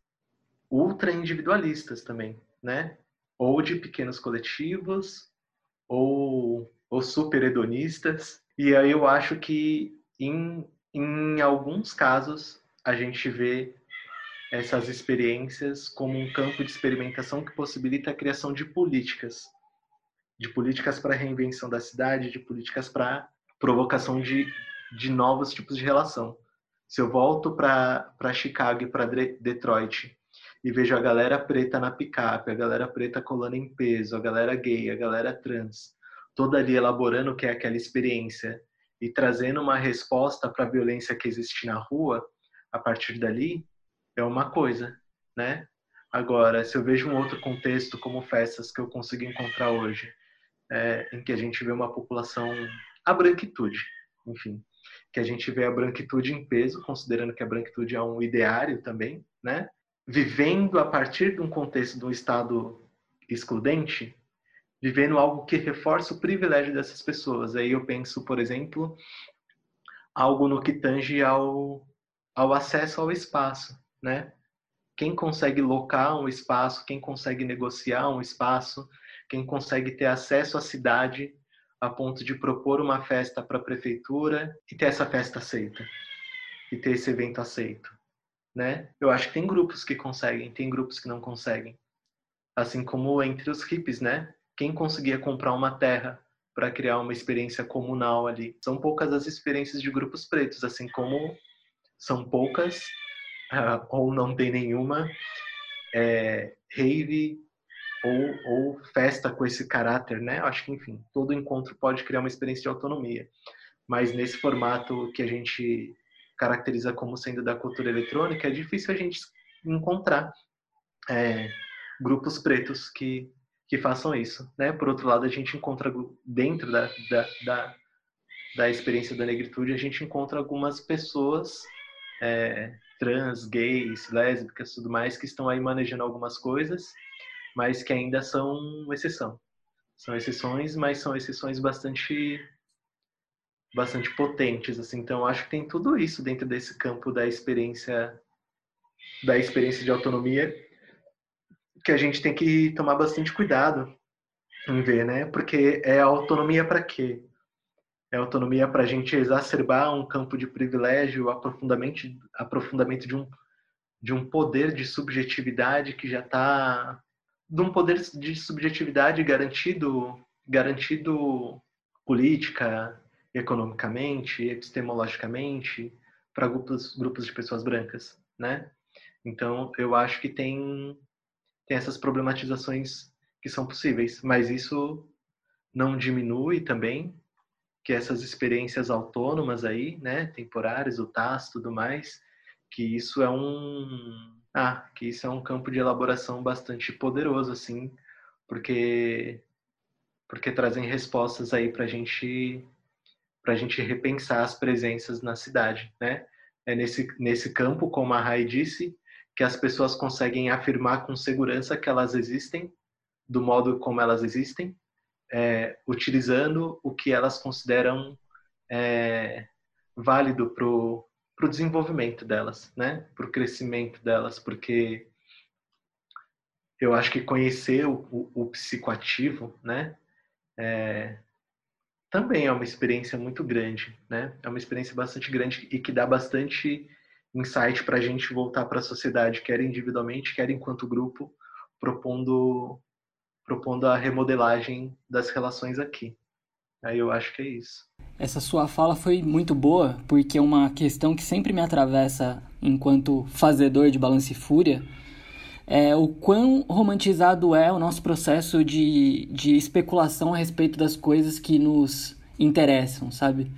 ultra individualistas também, né? Ou de pequenos coletivos, ou, ou super hedonistas. E aí eu acho que em, em alguns casos a gente vê essas experiências como um campo de experimentação que possibilita a criação de políticas de políticas para reinvenção da cidade, de políticas para provocação de, de novos tipos de relação. Se eu volto para Chicago e para Detroit e vejo a galera preta na picape, a galera preta colando em peso, a galera gay, a galera trans, toda ali elaborando o que é aquela experiência e trazendo uma resposta para a violência que existe na rua, a partir dali, é uma coisa, né? Agora, se eu vejo um outro contexto como festas que eu consigo encontrar hoje, é, em que a gente vê uma população, a branquitude, enfim, que a gente vê a branquitude em peso, considerando que a branquitude é um ideário também, né? Vivendo a partir de um contexto de um Estado excludente, vivendo algo que reforça o privilégio dessas pessoas. Aí eu penso, por exemplo, algo no que tange ao, ao acesso ao espaço, né? Quem consegue locar um espaço, quem consegue negociar um espaço, quem consegue ter acesso à cidade a ponto de propor uma festa para a prefeitura e ter essa festa aceita e ter esse evento aceito, né? Eu acho que tem grupos que conseguem, tem grupos que não conseguem. Assim como entre os hippies, né? Quem conseguia comprar uma terra para criar uma experiência comunal ali. São poucas as experiências de grupos pretos, assim como são poucas uh, ou não tem nenhuma é, rave ou, ou festa com esse caráter, né? Acho que, enfim, todo encontro pode criar uma experiência de autonomia. Mas nesse formato que a gente caracteriza como sendo da cultura eletrônica, é difícil a gente encontrar é, grupos pretos que, que façam isso. Né? Por outro lado, a gente encontra dentro da, da, da, da experiência da negritude, a gente encontra algumas pessoas é, trans, gays, lésbicas, tudo mais, que estão aí manejando algumas coisas mas que ainda são exceção. São exceções, mas são exceções bastante bastante potentes, assim. Então, acho que tem tudo isso dentro desse campo da experiência da experiência de autonomia que a gente tem que tomar bastante cuidado em ver, né? Porque é autonomia para quê? É autonomia para a gente exacerbar um campo de privilégio, aprofundamento, aprofundamento de um, de um poder de subjetividade que já está de um poder de subjetividade garantido garantido política, economicamente, epistemologicamente para grupos grupos de pessoas brancas, né? Então eu acho que tem tem essas problematizações que são possíveis, mas isso não diminui também que essas experiências autônomas aí, né, temporárias, o TAS, tudo mais, que isso é um ah, que isso é um campo de elaboração bastante poderoso assim, porque porque trazem respostas aí para gente para gente repensar as presenças na cidade, né? É nesse nesse campo, como a Rai disse, que as pessoas conseguem afirmar com segurança que elas existem, do modo como elas existem, é, utilizando o que elas consideram é, válido para o desenvolvimento delas, né? para o crescimento delas, porque eu acho que conhecer o, o, o psicoativo né? É, também é uma experiência muito grande, né? É uma experiência bastante grande e que dá bastante insight para a gente voltar para a sociedade, quer individualmente, quer enquanto grupo, propondo, propondo a remodelagem das relações aqui. Aí eu acho que é isso.
Essa sua fala foi muito boa, porque é uma questão que sempre me atravessa enquanto fazedor de Balance e Fúria, é o quão romantizado é o nosso processo de, de especulação a respeito das coisas que nos interessam, sabe?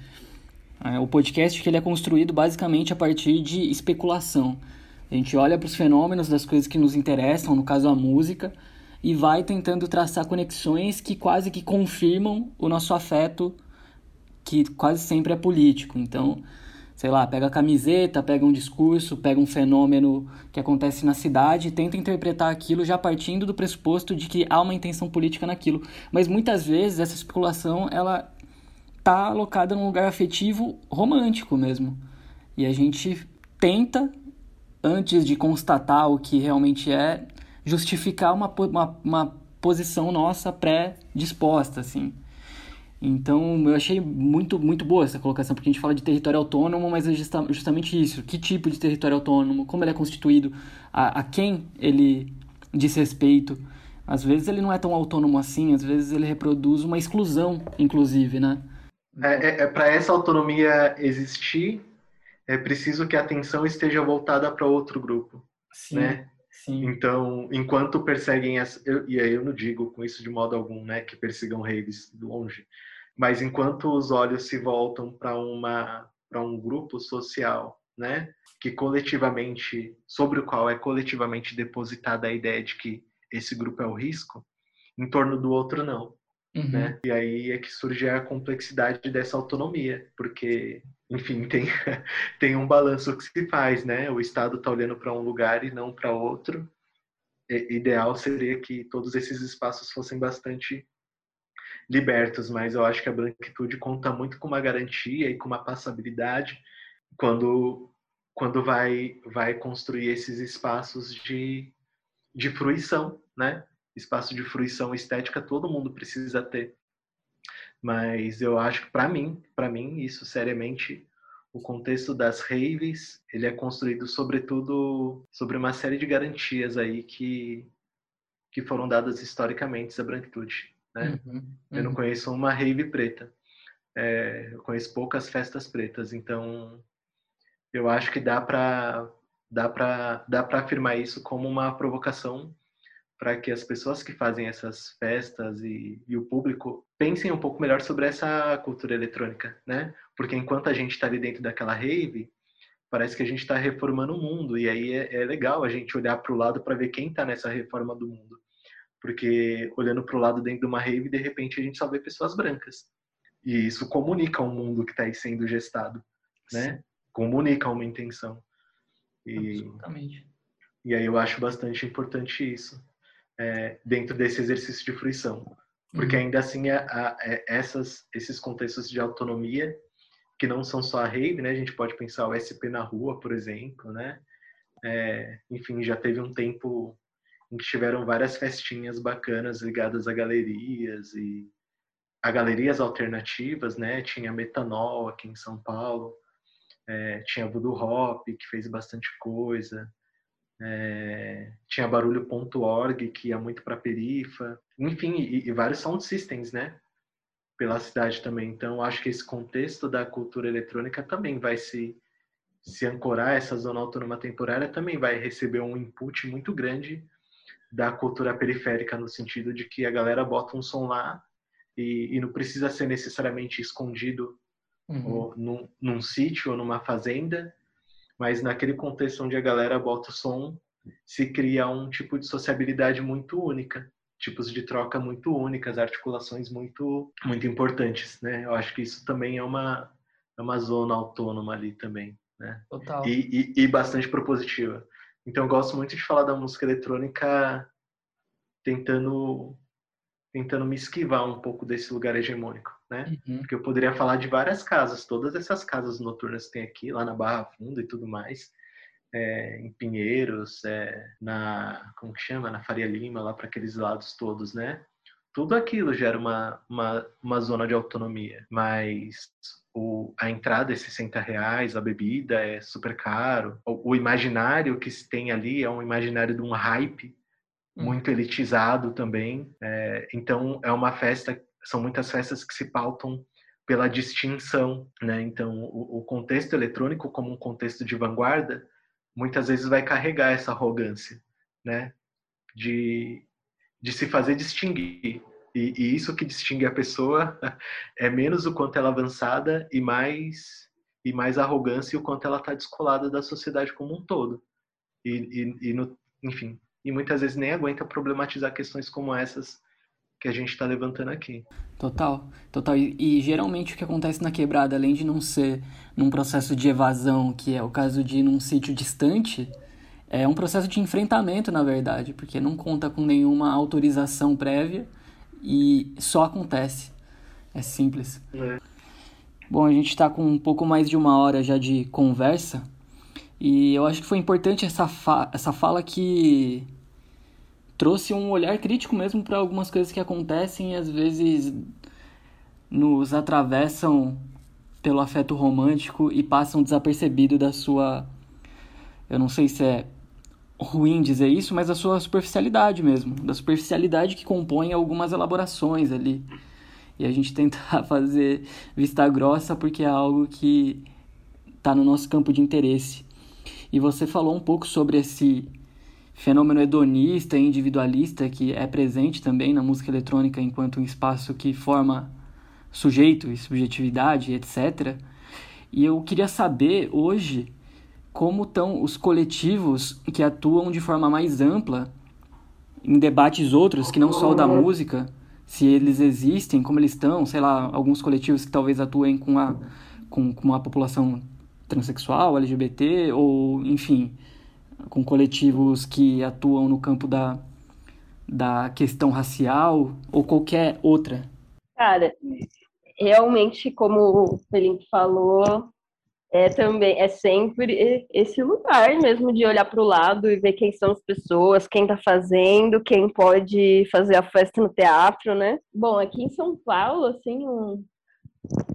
É, o podcast que ele é construído basicamente a partir de especulação. A gente olha para os fenômenos das coisas que nos interessam, no caso a música, e vai tentando traçar conexões que quase que confirmam o nosso afeto, que quase sempre é político. Então, sei lá, pega a camiseta, pega um discurso, pega um fenômeno que acontece na cidade e tenta interpretar aquilo já partindo do pressuposto de que há uma intenção política naquilo. Mas muitas vezes essa especulação ela tá alocada num lugar afetivo romântico mesmo. E a gente tenta, antes de constatar o que realmente é, justificar uma, uma, uma posição nossa pré-disposta, assim. Então, eu achei muito, muito boa essa colocação, porque a gente fala de território autônomo, mas é justamente isso. Que tipo de território autônomo? Como ele é constituído? A, a quem ele diz respeito? Às vezes ele não é tão autônomo assim, às vezes ele reproduz uma exclusão, inclusive, né?
É, é, é para essa autonomia existir, é preciso que a atenção esteja voltada para outro grupo, sim, né? Sim. Então, enquanto perseguem essa, eu, e aí eu não digo com isso de modo algum, né, que persigam raves longe, mas enquanto os olhos se voltam para uma para um grupo social, né, que coletivamente sobre o qual é coletivamente depositada a ideia de que esse grupo é o risco, em torno do outro não. Uhum. Né? E aí é que surge a complexidade dessa autonomia, porque, enfim, tem, tem um balanço que se faz, né? O Estado está olhando para um lugar e não para outro. Ideal seria que todos esses espaços fossem bastante libertos, mas eu acho que a branquitude conta muito com uma garantia e com uma passabilidade quando quando vai vai construir esses espaços de de fruição, né? espaço de fruição estética todo mundo precisa ter. Mas eu acho que para mim, para mim isso seriamente o contexto das raves, ele é construído sobretudo sobre uma série de garantias aí que que foram dadas historicamente à branquitude, né? Uhum, uhum. Eu não uhum. conheço uma rave preta. É, eu conheço poucas festas pretas, então eu acho que dá para dá para dá para afirmar isso como uma provocação para que as pessoas que fazem essas festas e, e, o público pensem um pouco melhor sobre essa cultura eletrônica, né? Porque enquanto a gente está ali dentro daquela rave, parece que a gente está reformando o mundo e aí é, é legal a gente olhar para o lado para ver quem está nessa reforma do mundo, porque olhando para o lado dentro de uma rave, de repente a gente só vê pessoas brancas e isso comunica um mundo que está aí sendo gestado, né? Comunica uma intenção.
E, Absolutamente.
E aí eu acho bastante importante isso é, dentro desse exercício de fruição. Porque uhum. ainda assim, a, a, a, é, essas, esses contextos de autonomia, que não são só a rave, né? A gente pode pensar o SP na rua, por exemplo, né? É, enfim, já teve um tempo em que tiveram várias festinhas bacanas ligadas a galerias e a galerias alternativas, né? Tinha Metanol aqui em São Paulo, é, tinha Voodoo Hop, que fez bastante coisa, é, tinha Barulho.org, que ia muito para perifa, enfim, e, e, vários sound systems, né? Pela cidade também. Então, acho que esse contexto da cultura eletrônica também vai se, se ancorar, essa zona autônoma temporária também vai receber um input muito grande da cultura periférica, no sentido de que a galera bota um som lá e, e não precisa ser necessariamente escondido uhum. ou num, num sítio ou numa fazenda, mas naquele contexto onde a galera bota o som, se cria um tipo de sociabilidade muito única, tipos de troca muito únicas, articulações muito muito importantes, né? Eu acho que isso também é uma é uma zona autônoma ali também, né?
Total.
E, e, e bastante propositiva. Então eu gosto muito de falar da música eletrônica tentando tentando me esquivar um pouco desse lugar hegemônico, né? Uhum. Porque eu poderia falar de várias casas, todas essas casas noturnas que tem aqui, lá na Barra Funda e tudo mais, é, em Pinheiros, é, na como que chama, na Faria Lima, lá para aqueles lados todos, né? Tudo aquilo gera uma, uma, uma zona de autonomia, mas o, a entrada é 60 reais, a bebida é super caro, o, o imaginário que se tem ali é um imaginário de um hype Hum. muito elitizado também. É, então é uma festa, são muitas festas que se pautam pela distinção, né? Então o, o, contexto eletrônico como um contexto de vanguarda muitas vezes vai carregar essa arrogância, né? De, de se fazer distinguir. E, e isso que distingue a pessoa é menos o quanto ela é avançada e mais e mais arrogância e o quanto ela está descolada da sociedade como um todo. E, e, e no, enfim, e muitas vezes nem aguenta problematizar questões como essas que a gente está levantando aqui.
Total, total. E, e, geralmente o que acontece na quebrada, além de não ser num processo de evasão, que é o caso de ir num sítio distante, é um processo de enfrentamento, na verdade, porque não conta com nenhuma autorização prévia e só acontece. É simples. É. Bom, a gente está com um pouco mais de uma hora já de conversa. E eu acho que foi importante essa, fa essa fala que trouxe um olhar crítico mesmo para algumas coisas que acontecem e às vezes nos atravessam pelo afeto romântico e passam desapercebido da sua. Eu não sei se é ruim dizer isso, mas da sua superficialidade mesmo, da superficialidade que compõe algumas elaborações ali. E a gente tenta fazer vista grossa porque é algo que está no nosso campo de interesse. E você falou um pouco sobre esse fenômeno hedonista e individualista que é presente também na música eletrônica enquanto um espaço que forma sujeito e subjetividade, etc. E eu queria saber hoje como estão os coletivos que atuam de forma mais ampla em debates outros que não só o da música, se eles existem, como eles estão, sei lá, alguns coletivos que talvez atuem com a com, com população transexual, LGBT, ou, enfim, com coletivos que atuam no campo da, da questão racial ou qualquer outra?
Cara, realmente, como o Felipe falou, é também é sempre esse lugar mesmo de olhar para o lado e ver quem são as pessoas, quem está fazendo, quem pode fazer a festa no teatro, né? Bom, aqui em São Paulo, assim, um,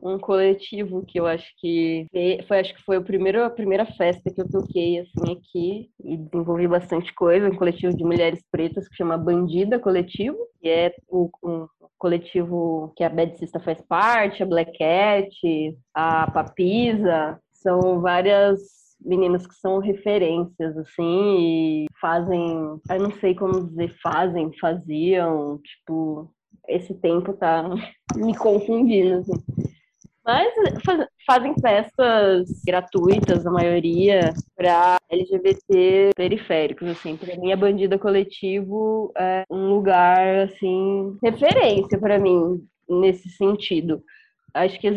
um coletivo que eu acho que foi acho que foi o primeiro, a primeira festa que eu toquei assim aqui e desenvolvi bastante coisa, um coletivo de mulheres pretas que chama Bandida Coletivo, que é o, um coletivo que a Bad Sista faz parte, a Black Cat, a Papisa, são várias meninas que são referências, assim, e fazem, eu não sei como dizer, fazem, faziam, tipo, esse tempo tá me confundindo, assim. Mas fazem festas gratuitas, a maioria, para LGBT periféricos, assim. Para mim, a Bandida Coletivo é um lugar, assim, referência para mim, nesse sentido. Acho que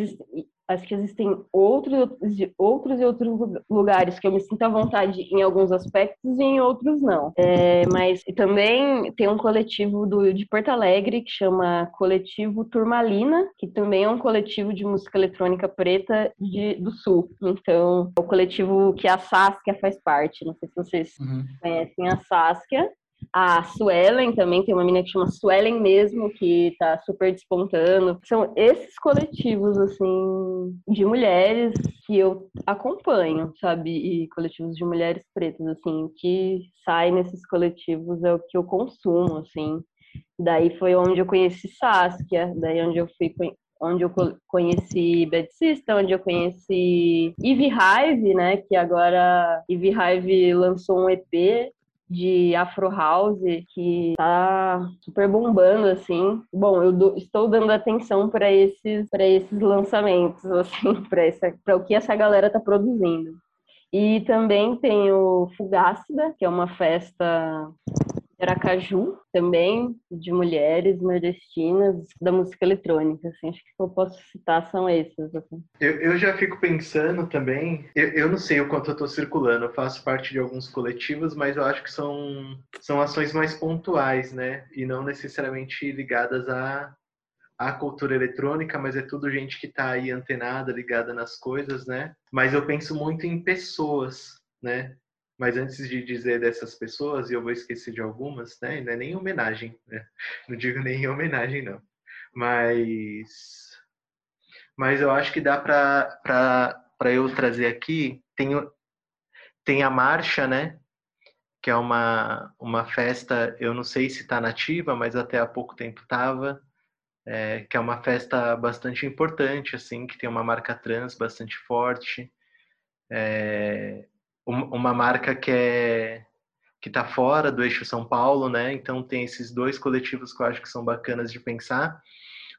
Acho que existem outros, outros e outros lugares que eu me sinto à vontade em alguns aspectos e em outros não. É, mas também tem um coletivo do, de Porto Alegre que chama Coletivo Turmalina, que também é um coletivo de música eletrônica preta de, do Sul. Então, é o coletivo que a Saskia faz parte. Não sei se vocês uhum. conhecem a Saskia. A Suelen também, tem uma menina que chama Suelen mesmo, que tá super despontando. São esses coletivos, assim, de mulheres que eu acompanho, sabe? E coletivos de mulheres pretas, assim, que sai nesses coletivos é o que eu consumo, assim. Daí foi onde eu conheci Saskia, daí onde eu fui onde eu conheci Bad System, onde eu conheci Eve Hive, né, que agora Eve Hive lançou um EP de Afro House que tá super bombando assim. Bom, eu do, estou dando atenção para esses para esses lançamentos assim, para para o que essa galera tá produzindo. E também tem o Fugácida, que é uma festa Aracaju, também, de mulheres nordestinas da música eletrônica. Assim, acho que eu posso citar são esses. Assim.
Eu, eu já fico pensando também, eu, eu não sei o quanto eu estou circulando, eu faço parte de alguns coletivos, mas eu acho que são, são ações mais pontuais, né? E não necessariamente ligadas à, à cultura eletrônica, mas é tudo gente que está aí antenada, ligada nas coisas, né? Mas eu penso muito em pessoas, né? Mas antes de dizer dessas pessoas, e eu vou esquecer de algumas, né? Não é nem homenagem, né? Não digo nem homenagem, não. Mas, mas eu acho que dá para eu trazer aqui. Tem, tem a marcha, né? Que é uma, uma festa, eu não sei se está nativa, mas até há pouco tempo estava. É, que é uma festa bastante importante, assim, que tem uma marca trans bastante forte. É, uma marca que é que está fora do eixo São Paulo, né? Então tem esses dois coletivos que eu acho que são bacanas de pensar,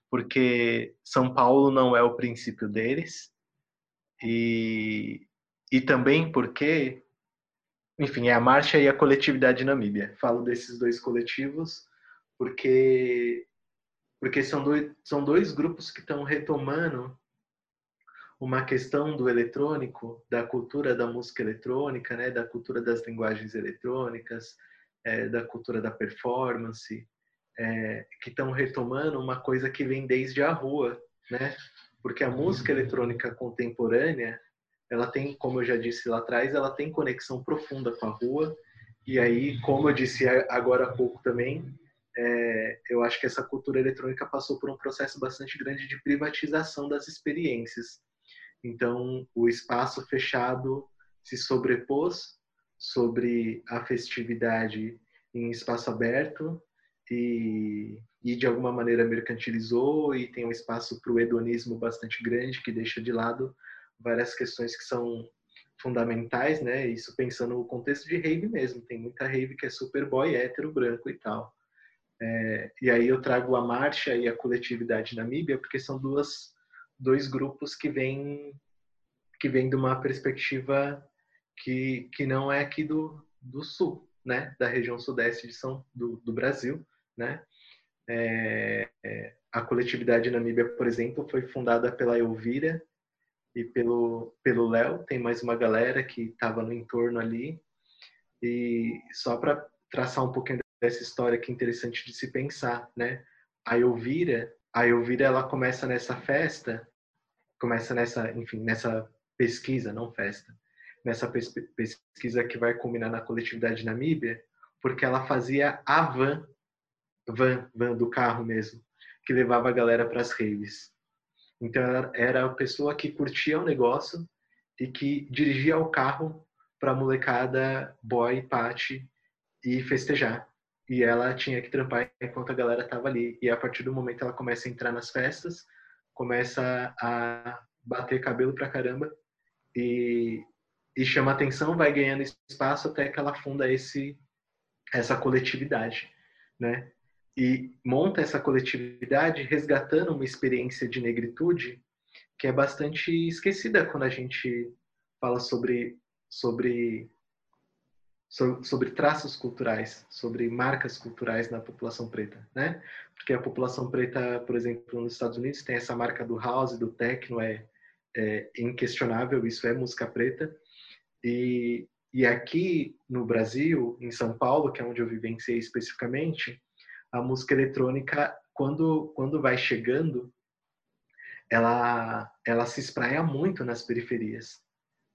porque São Paulo não é o princípio deles e e também porque, enfim, é a marcha e a coletividade Namíbia. Falo desses dois coletivos porque porque são dois, são dois grupos que estão retomando uma questão do eletrônico, da cultura da música eletrônica, né, da cultura das linguagens eletrônicas, é, da cultura da performance, é, que estão retomando uma coisa que vem desde a rua, né? Porque a música eletrônica contemporânea, ela tem, como eu já disse lá atrás, ela tem conexão profunda com a rua. E aí, como eu disse agora há pouco também, é, eu acho que essa cultura eletrônica passou por um processo bastante grande de privatização das experiências. Então, o espaço fechado se sobrepôs sobre a festividade em espaço aberto e, e de alguma maneira mercantilizou e tem um espaço para o hedonismo bastante grande que deixa de lado várias questões que são fundamentais, né? Isso pensando no contexto de rave mesmo. Tem muita rave que é super boy, hétero, branco e tal. É, e aí eu trago a marcha e a coletividade Namíbia porque são duas dois grupos que vêm que vem de uma perspectiva que, que não é aqui do, do sul, né, da região sudeste de São, do, do Brasil, né. É, é, a coletividade Namíbia, por exemplo, foi fundada pela Elvira e pelo pelo Léo. Tem mais uma galera que estava no entorno ali. E só para traçar um pouquinho dessa história que é interessante de se pensar, né? A Elvira, a Elvira ela começa nessa festa começa nessa, enfim, nessa pesquisa, não festa, nessa pesquisa que vai culminar na coletividade Namíbia, porque ela fazia a van, van, van do carro mesmo, que levava a galera para as raves. Então ela era a pessoa que curtia o negócio e que dirigia o carro para a molecada boy, party e festejar. E ela tinha que trampar enquanto a galera tava ali. E a partir do momento ela começa a entrar nas festas, começa a bater cabelo pra caramba e, e chama atenção, vai ganhando espaço até que ela funda esse essa coletividade, né? E monta essa coletividade resgatando uma experiência de negritude que é bastante esquecida quando a gente fala sobre sobre sobre traços culturais, sobre marcas culturais na população preta, né? Porque a população preta, por exemplo, nos Estados Unidos tem essa marca do house, do techno, é, é inquestionável, isso é música preta. E, e aqui no Brasil, em São Paulo, que é onde eu vivenciei especificamente, a música eletrônica, quando, quando vai chegando, ela, ela se espraia muito nas periferias,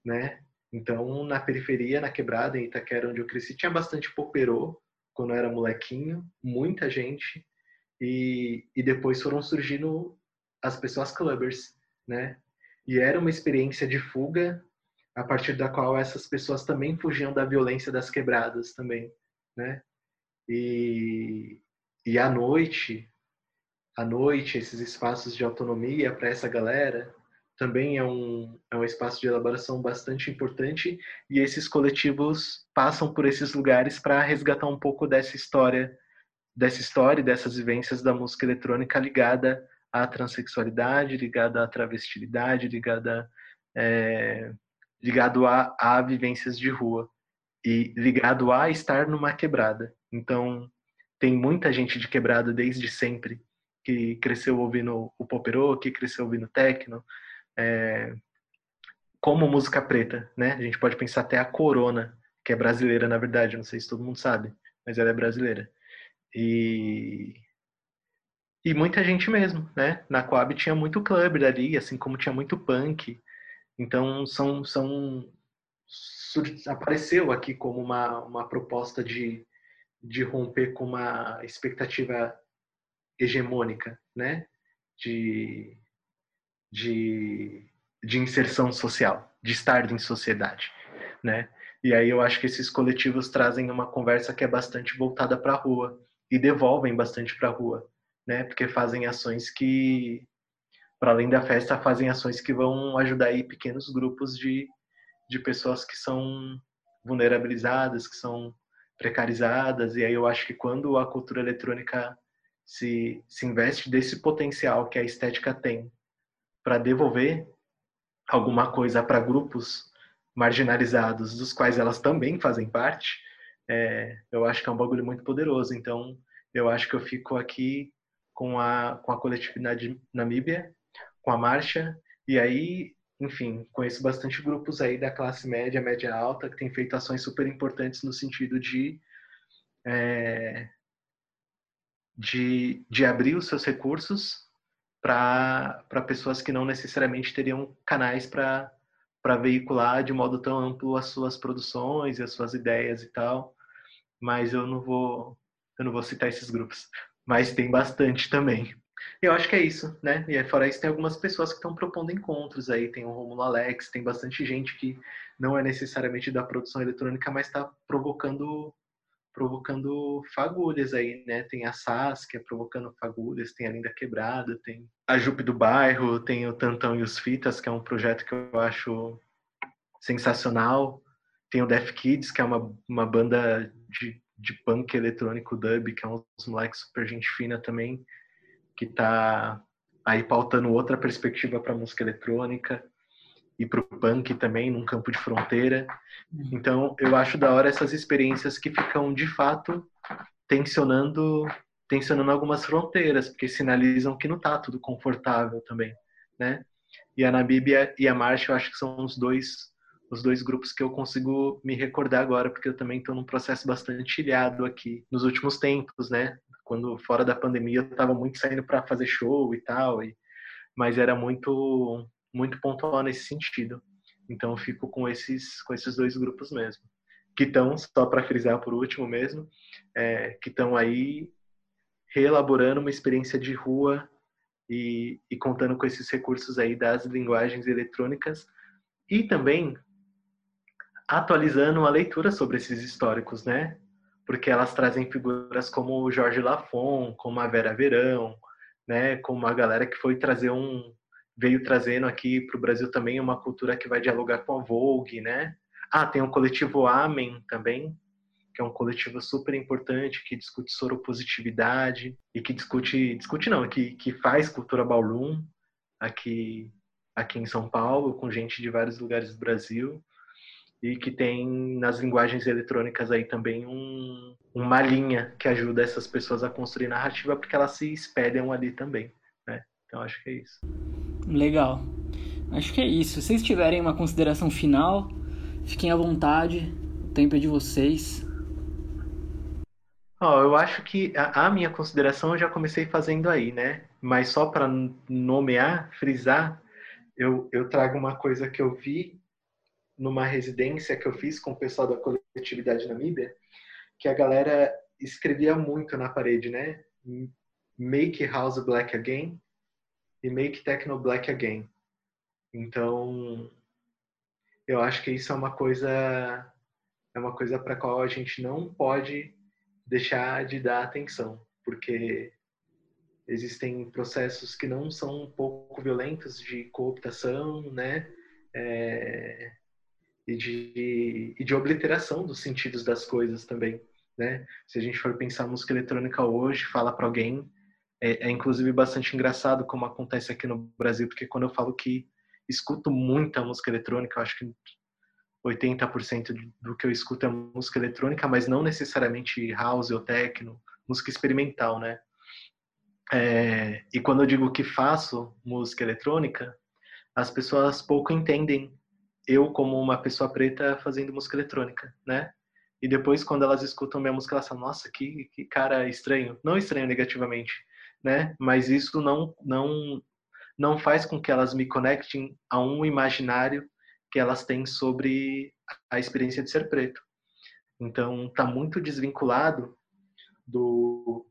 né? Então, na periferia, na quebrada, em Itaquera, onde eu cresci, tinha bastante poperô, quando eu era molequinho, muita gente, e, e depois foram surgindo as pessoas clubbers, né? E era uma experiência de fuga a partir da qual essas pessoas também fugiam da violência das quebradas também, né? E, e à noite, à noite, esses espaços de autonomia para essa galera também é um, é um espaço de elaboração bastante importante e esses coletivos passam por esses lugares para resgatar um pouco dessa história, dessa história e dessas vivências da música eletrônica ligada à transexualidade, ligada à travestilidade, ligada é, ligado a, a vivências de rua e ligado a estar numa quebrada. Então, tem muita gente de quebrada desde sempre que cresceu ouvindo o poperô, que cresceu ouvindo techno, é, como música preta, né? A gente pode pensar até a Corona, que é brasileira, na verdade, não sei se todo mundo sabe, mas ela é brasileira. E e muita gente mesmo, né? Na Coab tinha muito club dali, assim como tinha muito punk, então, são, são apareceu aqui como uma, uma proposta de, de romper com uma expectativa hegemônica, né? De, de, de inserção social, de estar em sociedade, né? E aí eu acho que esses coletivos trazem uma conversa que é bastante voltada para a rua e devolvem bastante para a rua, né? Porque fazem ações que para além da festa, fazem ações que vão ajudar aí pequenos grupos de, de pessoas que são vulnerabilizadas, que são precarizadas. E aí eu acho que quando a cultura eletrônica se, se investe desse potencial que a estética tem para devolver alguma coisa para grupos marginalizados, dos quais elas também fazem parte, é, eu acho que é um bagulho muito poderoso. Então, eu acho que eu fico aqui com a, com a coletividade Namíbia com a marcha. E aí, enfim, conheço bastante grupos aí da classe média, média alta, que têm feito ações super importantes no sentido de, é, de, de abrir os seus recursos para pessoas que não necessariamente teriam canais para veicular de modo tão amplo as suas produções e as suas ideias e tal. Mas eu não vou eu não vou citar esses grupos, mas tem bastante também. Eu acho que é isso, né? E fora isso, tem algumas pessoas que estão propondo encontros aí. Tem o Romulo Alex, tem bastante gente que não é necessariamente da produção eletrônica, mas está provocando provocando fagulhas aí, né? Tem a Saskia provocando fagulhas, tem a Linda Quebrada, tem a Jupe do Bairro, tem o Tantão e os Fitas, que é um projeto que eu acho sensacional. Tem o Def Kids, que é uma, uma banda de, de punk eletrônico dub, que é uns moleques super gente fina também que está aí pautando outra perspectiva para música eletrônica e para o punk também, num campo de fronteira. Uhum. Então, eu acho da hora essas experiências que ficam, de fato, tensionando, tensionando algumas fronteiras, porque sinalizam que não está tudo confortável também, né? E a Namíbia e a Marcha, eu acho que são os dois os dois grupos que eu consigo me recordar agora, porque eu também estou num processo bastante ilhado aqui nos últimos tempos, né? quando fora da pandemia eu estava muito saindo para fazer show e tal, e, mas era muito muito pontual nesse sentido. Então eu fico com esses com esses dois grupos mesmo, que estão só para frisar por último mesmo, é, que estão aí reelaborando uma experiência de rua e, e contando com esses recursos aí das linguagens eletrônicas e também atualizando a leitura sobre esses históricos, né? porque elas trazem figuras como o Jorge Lafon, como a Vera Verão, né, como a galera que foi trazer um veio trazendo aqui para o Brasil também uma cultura que vai dialogar com a Vogue, né? Ah, tem o coletivo Amen também, que é um coletivo super importante que discute soropositividade e que discute, discute não, que, que faz cultura ballroom aqui aqui em São Paulo com gente de vários lugares do Brasil e que tem nas linguagens eletrônicas aí também um, uma linha que ajuda essas pessoas a construir narrativa porque elas se espelham ali também? Então acho que é isso.
Legal. acho que é isso. Se vocês tiverem uma consideração final, fiquem à vontade. O tempo é de vocês.
Oh, eu acho que a, a, minha consideração eu já comecei fazendo aí, né? Mas só para nomear, frisar, eu, eu trago uma coisa que eu vi numa residência que eu fiz com o pessoal da coletividade Namíbia, que a galera escrevia muito na parede, né? Make House Black Again e Make Techno Black Again. Então, eu acho que isso é uma coisa é uma coisa para qual a gente não pode deixar de dar atenção, porque existem processos que não são um pouco violentos de cooptação, né? É, e, de, e de obliteração dos sentidos das coisas também, né? Se a gente for pensar música eletrônica hoje, fala para alguém, é, é, inclusive bastante engraçado como acontece aqui no Brasil, porque quando eu falo que escuto muita música eletrônica, eu acho que 80% do que eu escuto é música eletrônica, mas não necessariamente house ou techno, música experimental, né? É, e quando eu digo que faço música eletrônica, as pessoas pouco entendem eu como uma pessoa preta fazendo música eletrônica, né? E depois, quando elas escutam minha música, elas falam, nossa, que, que cara estranho. Não estranho negativamente, né? Mas isso não, não, não faz com que elas me conectem a um imaginário que elas têm sobre a experiência de ser preto. Então, está muito desvinculado do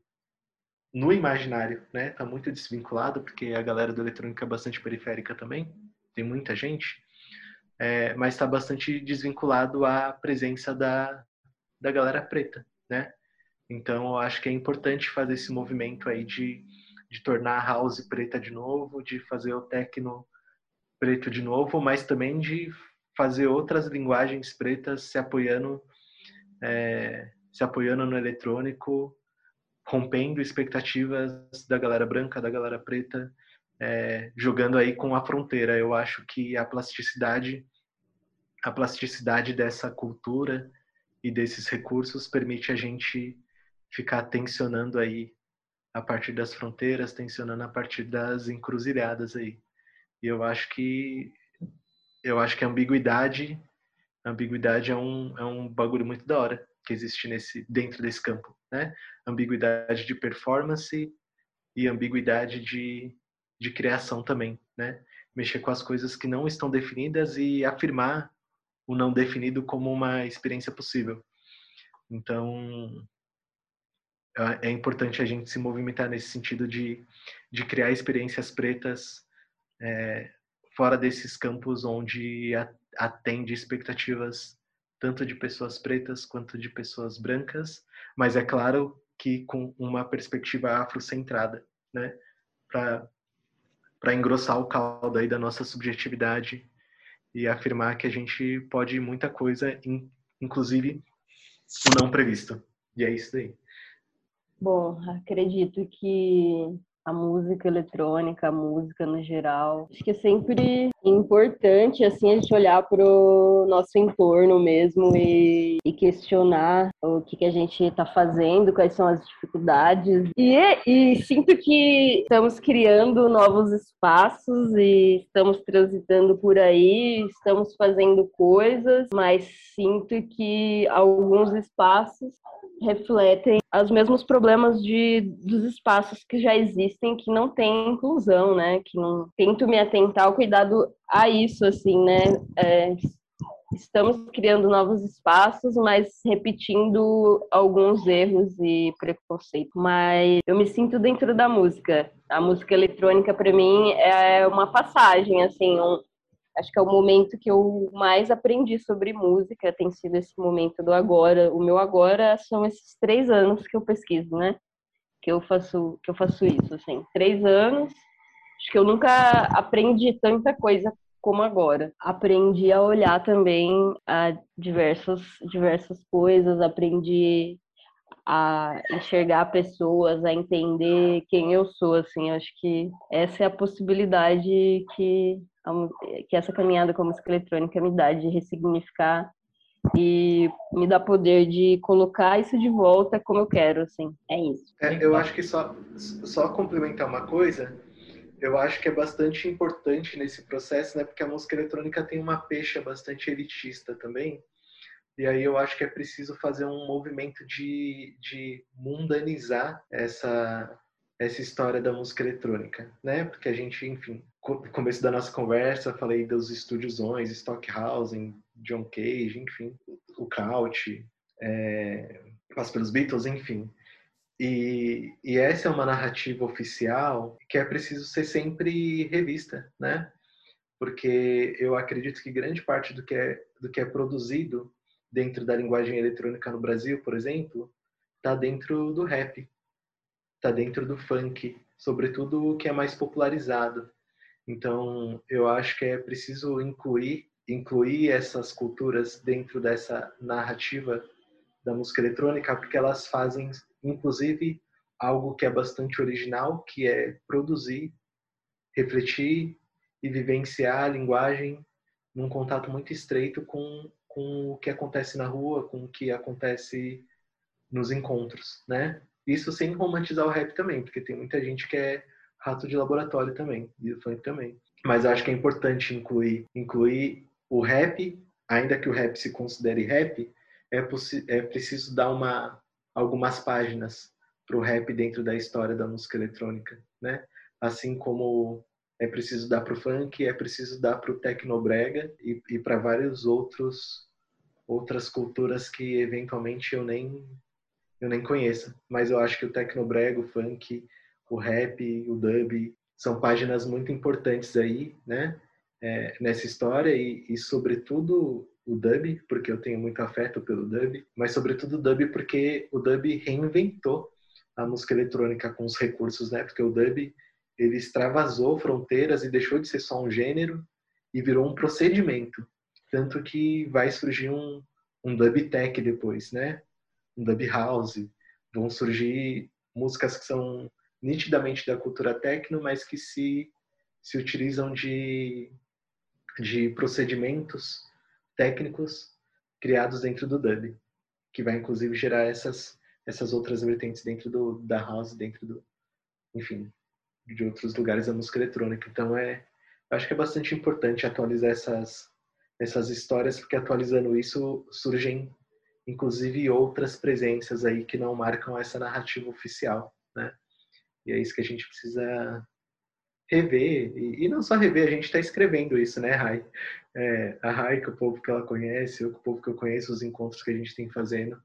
no imaginário, né? Tá muito desvinculado porque a galera do eletrônica é bastante periférica também, tem muita gente, é, mas está bastante desvinculado à presença da da galera preta, né? Então, eu acho que é importante fazer esse movimento aí de, de tornar a house preta de novo, de fazer o techno preto de novo, mas também de fazer outras linguagens pretas se apoiando é, se apoiando no eletrônico, rompendo expectativas da galera branca, da galera preta, é, jogando aí com a fronteira. Eu acho que a plasticidade, a plasticidade dessa cultura e desses recursos permite a gente ficar tensionando aí a partir das fronteiras, tensionando a partir das encruzilhadas aí. E eu acho que eu acho que a ambiguidade, a ambiguidade é um é um bagulho muito da hora que existe nesse dentro desse campo, né? Ambiguidade de performance e ambiguidade de de criação também, né? Mexer com as coisas que não estão definidas e afirmar o não definido como uma experiência possível. Então, é, é importante a gente se movimentar nesse sentido de, de criar experiências pretas é, fora desses campos onde atende expectativas tanto de pessoas pretas quanto de pessoas brancas, mas é claro que com uma perspectiva afrocentrada, né? Para engrossar o caldo aí da nossa subjetividade e afirmar que a gente pode muita coisa, inclusive o não previsto. E é isso aí.
Bom, acredito que a música eletrônica, a música no geral. Acho que é sempre importante assim a gente olhar para o nosso entorno mesmo e, e, questionar o que, que a gente está fazendo, quais são as dificuldades. E, e sinto que estamos criando novos espaços e estamos transitando por aí, estamos fazendo coisas, mas sinto que alguns espaços refletem os mesmos problemas de, dos espaços que já existem que não tem inclusão, né? Que não tento me atentar ao cuidado a isso, assim, né? É, estamos criando novos espaços, mas repetindo alguns erros e preconceitos. Mas eu me sinto dentro da música. A música eletrônica para mim é uma passagem, assim, um, acho que é o momento que eu mais aprendi sobre música, tem sido esse momento do agora. O meu agora são esses três anos que eu pesquiso, né? Que eu faço, que eu faço isso, assim, três anos. Acho que eu nunca aprendi tanta coisa como agora. Aprendi a olhar também a diversas, diversas coisas, aprendi a enxergar pessoas, a entender quem eu sou, assim, acho que essa é a possibilidade que que essa caminhada com a música eletrônica me dá de ressignificar e me dá poder de colocar isso de volta como eu quero, assim. É isso.
É, eu acho que só, só complementar uma coisa, eu acho que é bastante importante nesse processo, né? Porque a música eletrônica tem uma pecha bastante elitista também. E aí eu acho que é preciso fazer um movimento de, de mundanizar essa, essa história da música eletrônica, né? Porque a gente, enfim, no começo da nossa conversa, falei dos estúdiozões, Stockhausen, John Cage, enfim, o Kraut, é, Passa pelos Beatles, enfim. E, e essa é uma narrativa oficial que é preciso ser sempre revista, né? Porque eu acredito que grande parte do que é, do que é produzido dentro da linguagem eletrônica no Brasil, por exemplo, está dentro do rap, está dentro do funk, sobretudo o que é mais popularizado. Então, eu acho que é preciso incluir incluir essas culturas dentro dessa narrativa da música eletrônica, porque elas fazem inclusive algo que é bastante original, que é produzir, refletir e vivenciar a linguagem num contato muito estreito com, com o que acontece na rua, com o que acontece nos encontros, né? Isso sem romantizar o rap também, porque tem muita gente que é rato de laboratório também, e o funk também. Mas acho que é importante incluir, incluir o rap, ainda que o rap se considere rap, é, é preciso dar uma algumas páginas para o rap dentro da história da música eletrônica, né? Assim como é preciso dar para o funk, é preciso dar para o tecnobrega e, e para vários outros outras culturas que eventualmente eu nem eu nem conheço. Mas eu acho que o tecnobrega, o funk, o rap, o dub são páginas muito importantes aí, né? É, nessa história e, e sobretudo o dub, porque eu tenho muito afeto pelo dub, mas sobretudo o dub porque o dub reinventou a música eletrônica com os recursos, né? Porque o dub ele extravasou fronteiras e deixou de ser só um gênero e virou um procedimento, tanto que vai surgir um, um dub tech depois, né? Um dub house, vão surgir músicas que são nitidamente da cultura techno, mas que se se utilizam de de procedimentos técnicos criados dentro do dub, que vai inclusive gerar essas essas outras vertentes dentro do da house, dentro do, enfim, de outros lugares da música eletrônica. Então é, acho que é bastante importante atualizar essas essas histórias, porque atualizando isso surgem inclusive outras presenças aí que não marcam essa narrativa oficial, né? E é isso que a gente precisa rever, e, e não só rever, a gente está escrevendo isso, né, Rai? É, a Rai, que é o povo que ela conhece, eu, que o povo que eu conheço, os encontros que a gente tem fazendo,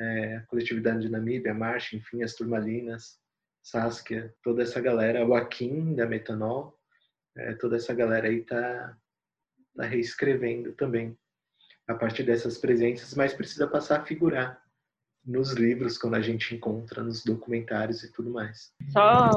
é, a coletividade de Namíbia, a Marcha, enfim, as turmalinas, Saskia, toda essa galera, o Akin da Metanol, é, toda essa galera aí tá, tá reescrevendo também a partir dessas presenças, mas precisa passar a figurar nos livros, quando a gente encontra, nos documentários e tudo mais.
Só,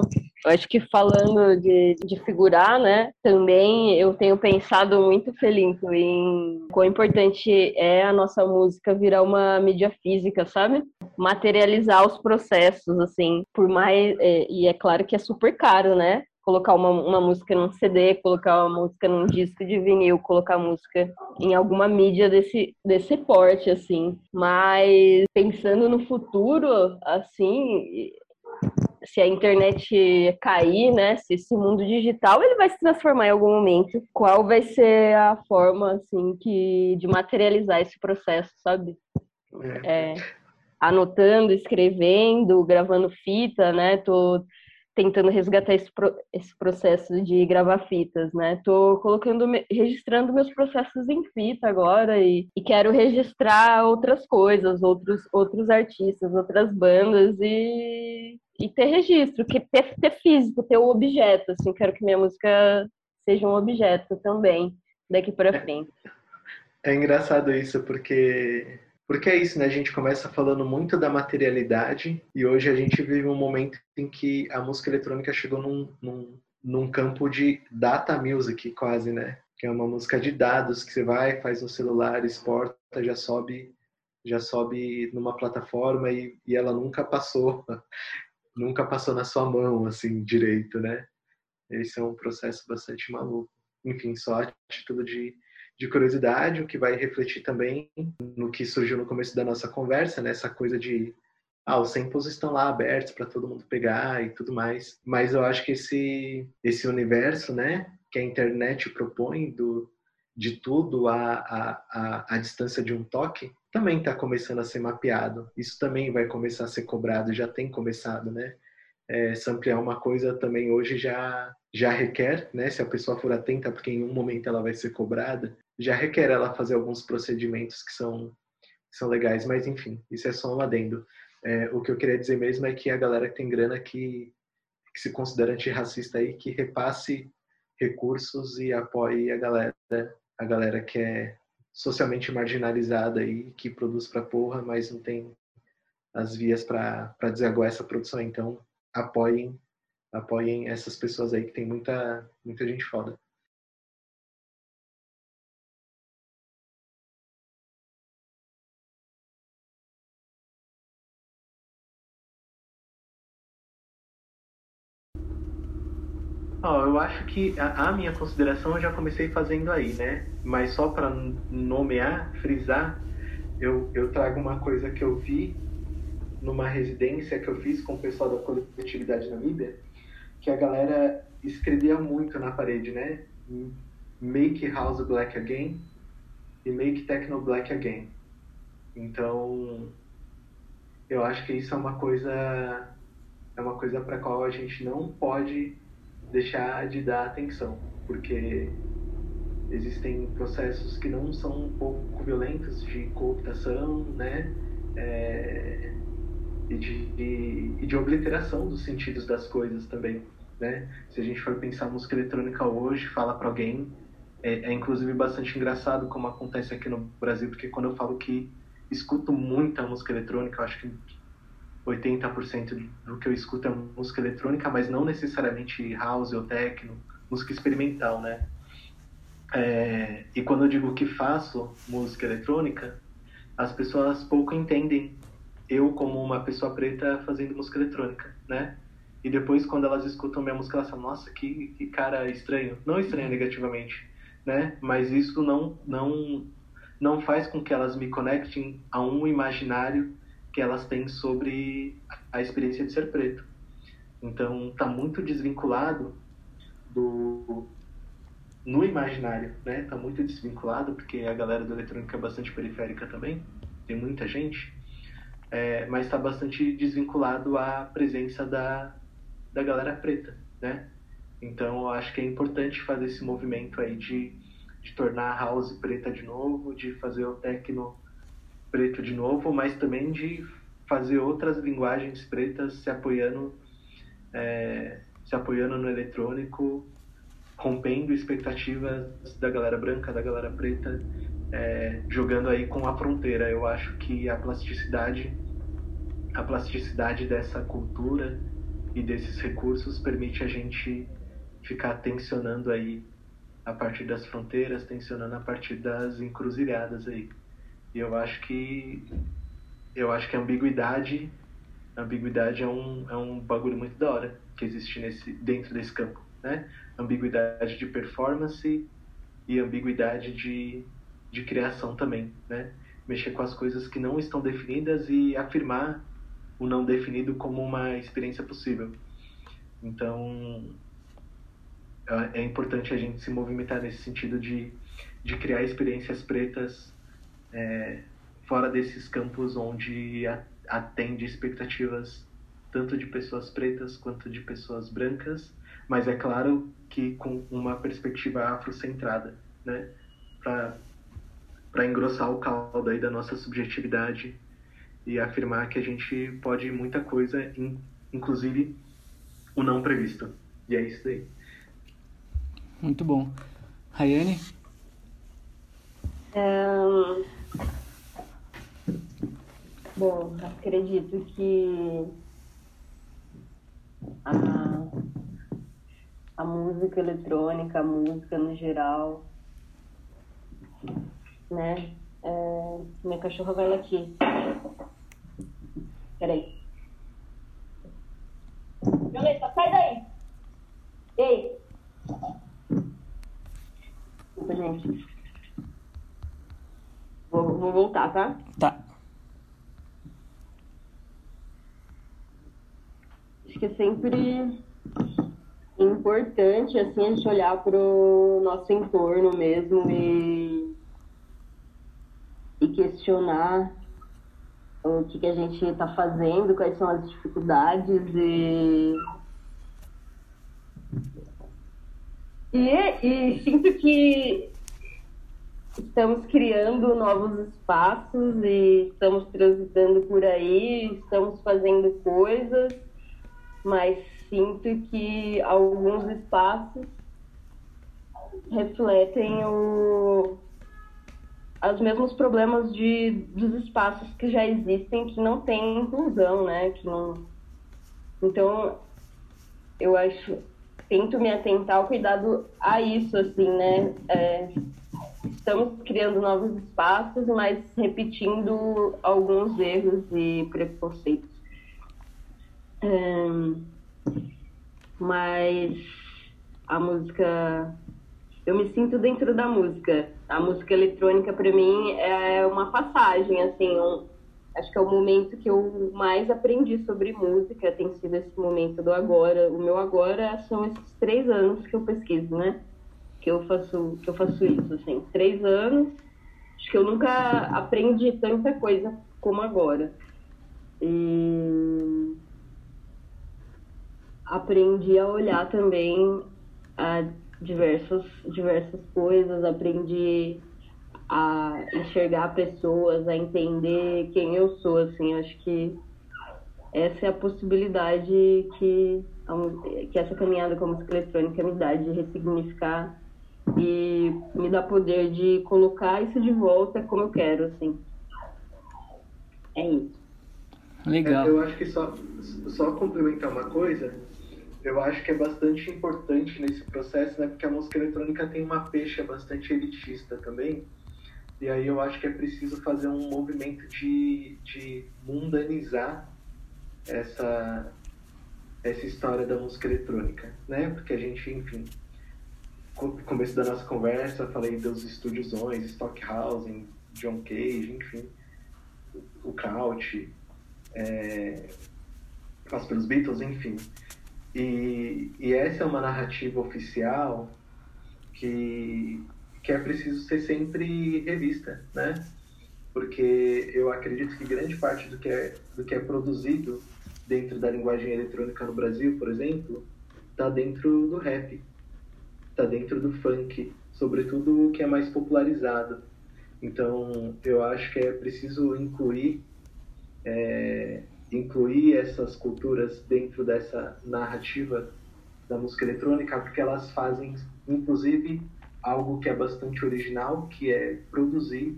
eu acho que falando de, de figurar, né, também eu tenho pensado muito, Felinto, em quão importante é a nossa música virar uma mídia física, sabe? Materializar os processos, assim, por mais. É, e é claro que é super caro, né? Colocar uma, uma música num CD, colocar uma música num disco de vinil, colocar música em alguma mídia desse, desse porte, assim. Mas pensando no futuro, assim, se a internet cair, né, se esse mundo digital ele vai se transformar em algum momento, qual vai ser a forma assim que de materializar esse processo, sabe? É, anotando, escrevendo, gravando fita, né? Tô tentando resgatar esse, pro, esse processo de gravar fitas, né? Tô colocando, registrando meus processos em fita agora e, e quero registrar outras coisas, outros, outros artistas, outras bandas e, e ter registro, que ter, ter físico, ter o um objeto, assim, quero que minha música seja um objeto também daqui para frente.
É engraçado isso, porque porque é isso, né? A gente começa falando muito da materialidade e hoje a gente vive um momento em que a música eletrônica chegou num, num, num campo de data music, quase, né? Que é uma música de dados que você vai, faz no celular, exporta, já sobe, já sobe numa plataforma e, e ela nunca passou, nunca passou na sua mão, assim, direito, né? Esse é um processo bastante maluco. Enfim, só a título de de curiosidade, o que vai refletir também no que surgiu no começo da nossa conversa, né? coisa de ah, os samples estão lá abertos para todo mundo pegar e tudo mais. Mas eu acho que esse, esse universo, né, que a internet propõe do, de tudo a, a, a, a distância de um toque, também está começando a ser mapeado. Isso também vai começar a ser cobrado, já tem começado, né? É, samplear uma coisa também hoje já já requer, né? Se a pessoa for atenta, porque em um momento ela vai ser cobrada, já requer ela fazer alguns procedimentos que são que são legais. Mas enfim, isso é só um adendo. É, o que eu queria dizer mesmo é que a galera que tem grana que, que se considera antirracista aí, que repasse recursos e apoie a galera, a galera que é socialmente marginalizada aí, que produz pra porra, mas não tem as vias para desaguar essa produção. Então, apoiem, apoiem essas pessoas aí que tem muita, muita gente foda. Oh, eu acho que a, a, minha consideração eu já comecei fazendo aí, né? Mas só para nomear, frisar, eu, eu trago uma coisa que eu vi numa residência que eu fiz com o pessoal da coletividade Namíbia, que a galera escrevia muito na parede, né? Make House Black Again e Make Techno Black Again. Então, eu acho que isso é uma coisa é uma coisa para qual a gente não pode deixar de dar atenção, porque existem processos que não são um pouco violentos de cooptação, né? É, e, de, e de obliteração dos sentidos das coisas também, né? Se a gente for pensar música eletrônica hoje, fala para alguém, é, é, inclusive bastante engraçado como acontece aqui no Brasil, porque quando eu falo que escuto muita música eletrônica, eu acho que 80% do que eu escuto é música eletrônica, mas não necessariamente house ou techno, música experimental, né? É, e quando eu digo que faço música eletrônica, as pessoas pouco entendem eu como uma pessoa preta fazendo música eletrônica, né? E depois quando elas escutam minha música, elas falam, nossa, que, que cara estranho. Não estranho negativamente, né? Mas isso não, não, não faz com que elas me conectem a um imaginário que elas têm sobre a experiência de ser preto. Então, está muito desvinculado do no imaginário, né? Tá muito desvinculado porque a galera do eletrônico é bastante periférica também, tem muita gente, é, mas está bastante desvinculado à presença da da galera preta, né? Então, eu acho que é importante fazer esse movimento aí de, de tornar a house preta de novo, de fazer o techno preto de novo, mas também de fazer outras linguagens pretas se apoiando é, se apoiando no eletrônico, rompendo expectativas da galera branca, da galera preta, é, jogando aí com a fronteira. Eu acho que a plasticidade, a plasticidade dessa cultura e desses recursos permite a gente ficar tensionando aí a partir das fronteiras, tensionando a partir das encruzilhadas aí. E eu acho que eu acho que a ambiguidade a ambiguidade é um, é um bagulho muito da hora que existe nesse, dentro desse campo, né? Ambiguidade de performance e ambiguidade de, de criação também, né? Mexer com as coisas que não estão definidas e afirmar o não definido como uma experiência possível. Então, é, é importante a gente se movimentar nesse sentido de, de criar experiências pretas é, fora desses campos onde atende expectativas tanto de pessoas pretas quanto de pessoas brancas, mas é claro que com uma perspectiva afrocentrada, né? Para engrossar o caldo aí da nossa subjetividade e afirmar que a gente pode muita coisa, inclusive o não previsto. E é isso aí.
Muito bom. Rayane?
Um, bom, acredito que a, a música eletrônica, a música no geral, né? É, minha cachorra vai latir. Peraí. Violeta, sai daí! Ei! Desculpa, gente. Vou, vou voltar, tá?
Tá.
sempre importante assim a gente olhar para o nosso entorno mesmo e, e questionar o que, que a gente está fazendo, quais são as dificuldades e e, e sinto que estamos criando novos espaços e estamos transitando por aí, estamos fazendo coisas, mas sinto que alguns espaços refletem o, os mesmos problemas de, dos espaços que já existem que não têm inclusão, né? Que não... Então, eu acho, tento me atentar ao cuidado a isso, assim, né? É, estamos criando novos espaços, mas repetindo alguns erros e preconceitos. Mas a música. Eu me sinto dentro da música. A música eletrônica, para mim, é uma passagem, assim. Um, acho que é o momento que eu mais aprendi sobre música, tem sido esse momento do agora. O meu agora são esses três anos que eu pesquiso, né? Que eu faço, que eu faço isso, assim. Três anos. Acho que eu nunca aprendi tanta coisa como agora. E aprendi a olhar também a diversas, diversas coisas, aprendi a enxergar pessoas, a entender quem eu sou, assim, acho que essa é a possibilidade que, que essa caminhada com a música eletrônica me dá de ressignificar e me dá poder de colocar isso de volta como eu quero, assim. É isso.
Legal.
É, eu acho que só, só complementar uma coisa, eu acho que é bastante importante nesse processo, né? Porque a música eletrônica tem uma peixe bastante elitista também. E aí eu acho que é preciso fazer um movimento de, de mundanizar essa, essa história da música eletrônica, né? Porque a gente, enfim, começo da nossa conversa, falei dos estúdiozões, Stockhausen, John Cage, enfim, o Kraut, é, Faz pelos Beatles, enfim. E, e essa é uma narrativa oficial que, que é preciso ser sempre revista, né? Porque eu acredito que grande parte do que é, do que é produzido dentro da linguagem eletrônica no Brasil, por exemplo, está dentro do rap, está dentro do funk, sobretudo o que é mais popularizado. Então, eu acho que é preciso incluir é, incluir essas culturas dentro dessa narrativa da música eletrônica, porque elas fazem, inclusive, algo que é bastante original, que é produzir,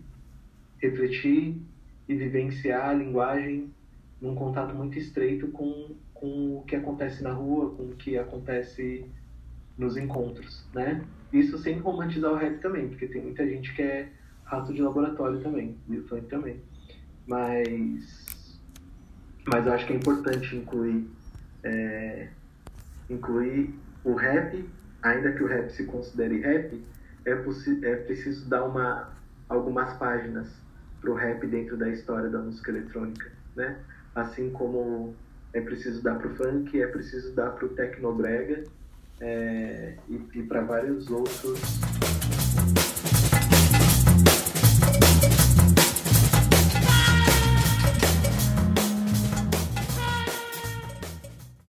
refletir e vivenciar a linguagem num contato muito estreito com, com o que acontece na rua, com o que acontece nos encontros, né? Isso sem romantizar o rap também, porque tem muita gente que é rato de laboratório também, e o funk também. Mas mas eu acho que é importante incluir, é, incluir o rap, ainda que o rap se considere rap, é, é preciso dar uma, algumas páginas para o rap dentro da história da música eletrônica, né? Assim como é preciso dar para o funk, é preciso dar para o tecnobrega é, e, e para vários outros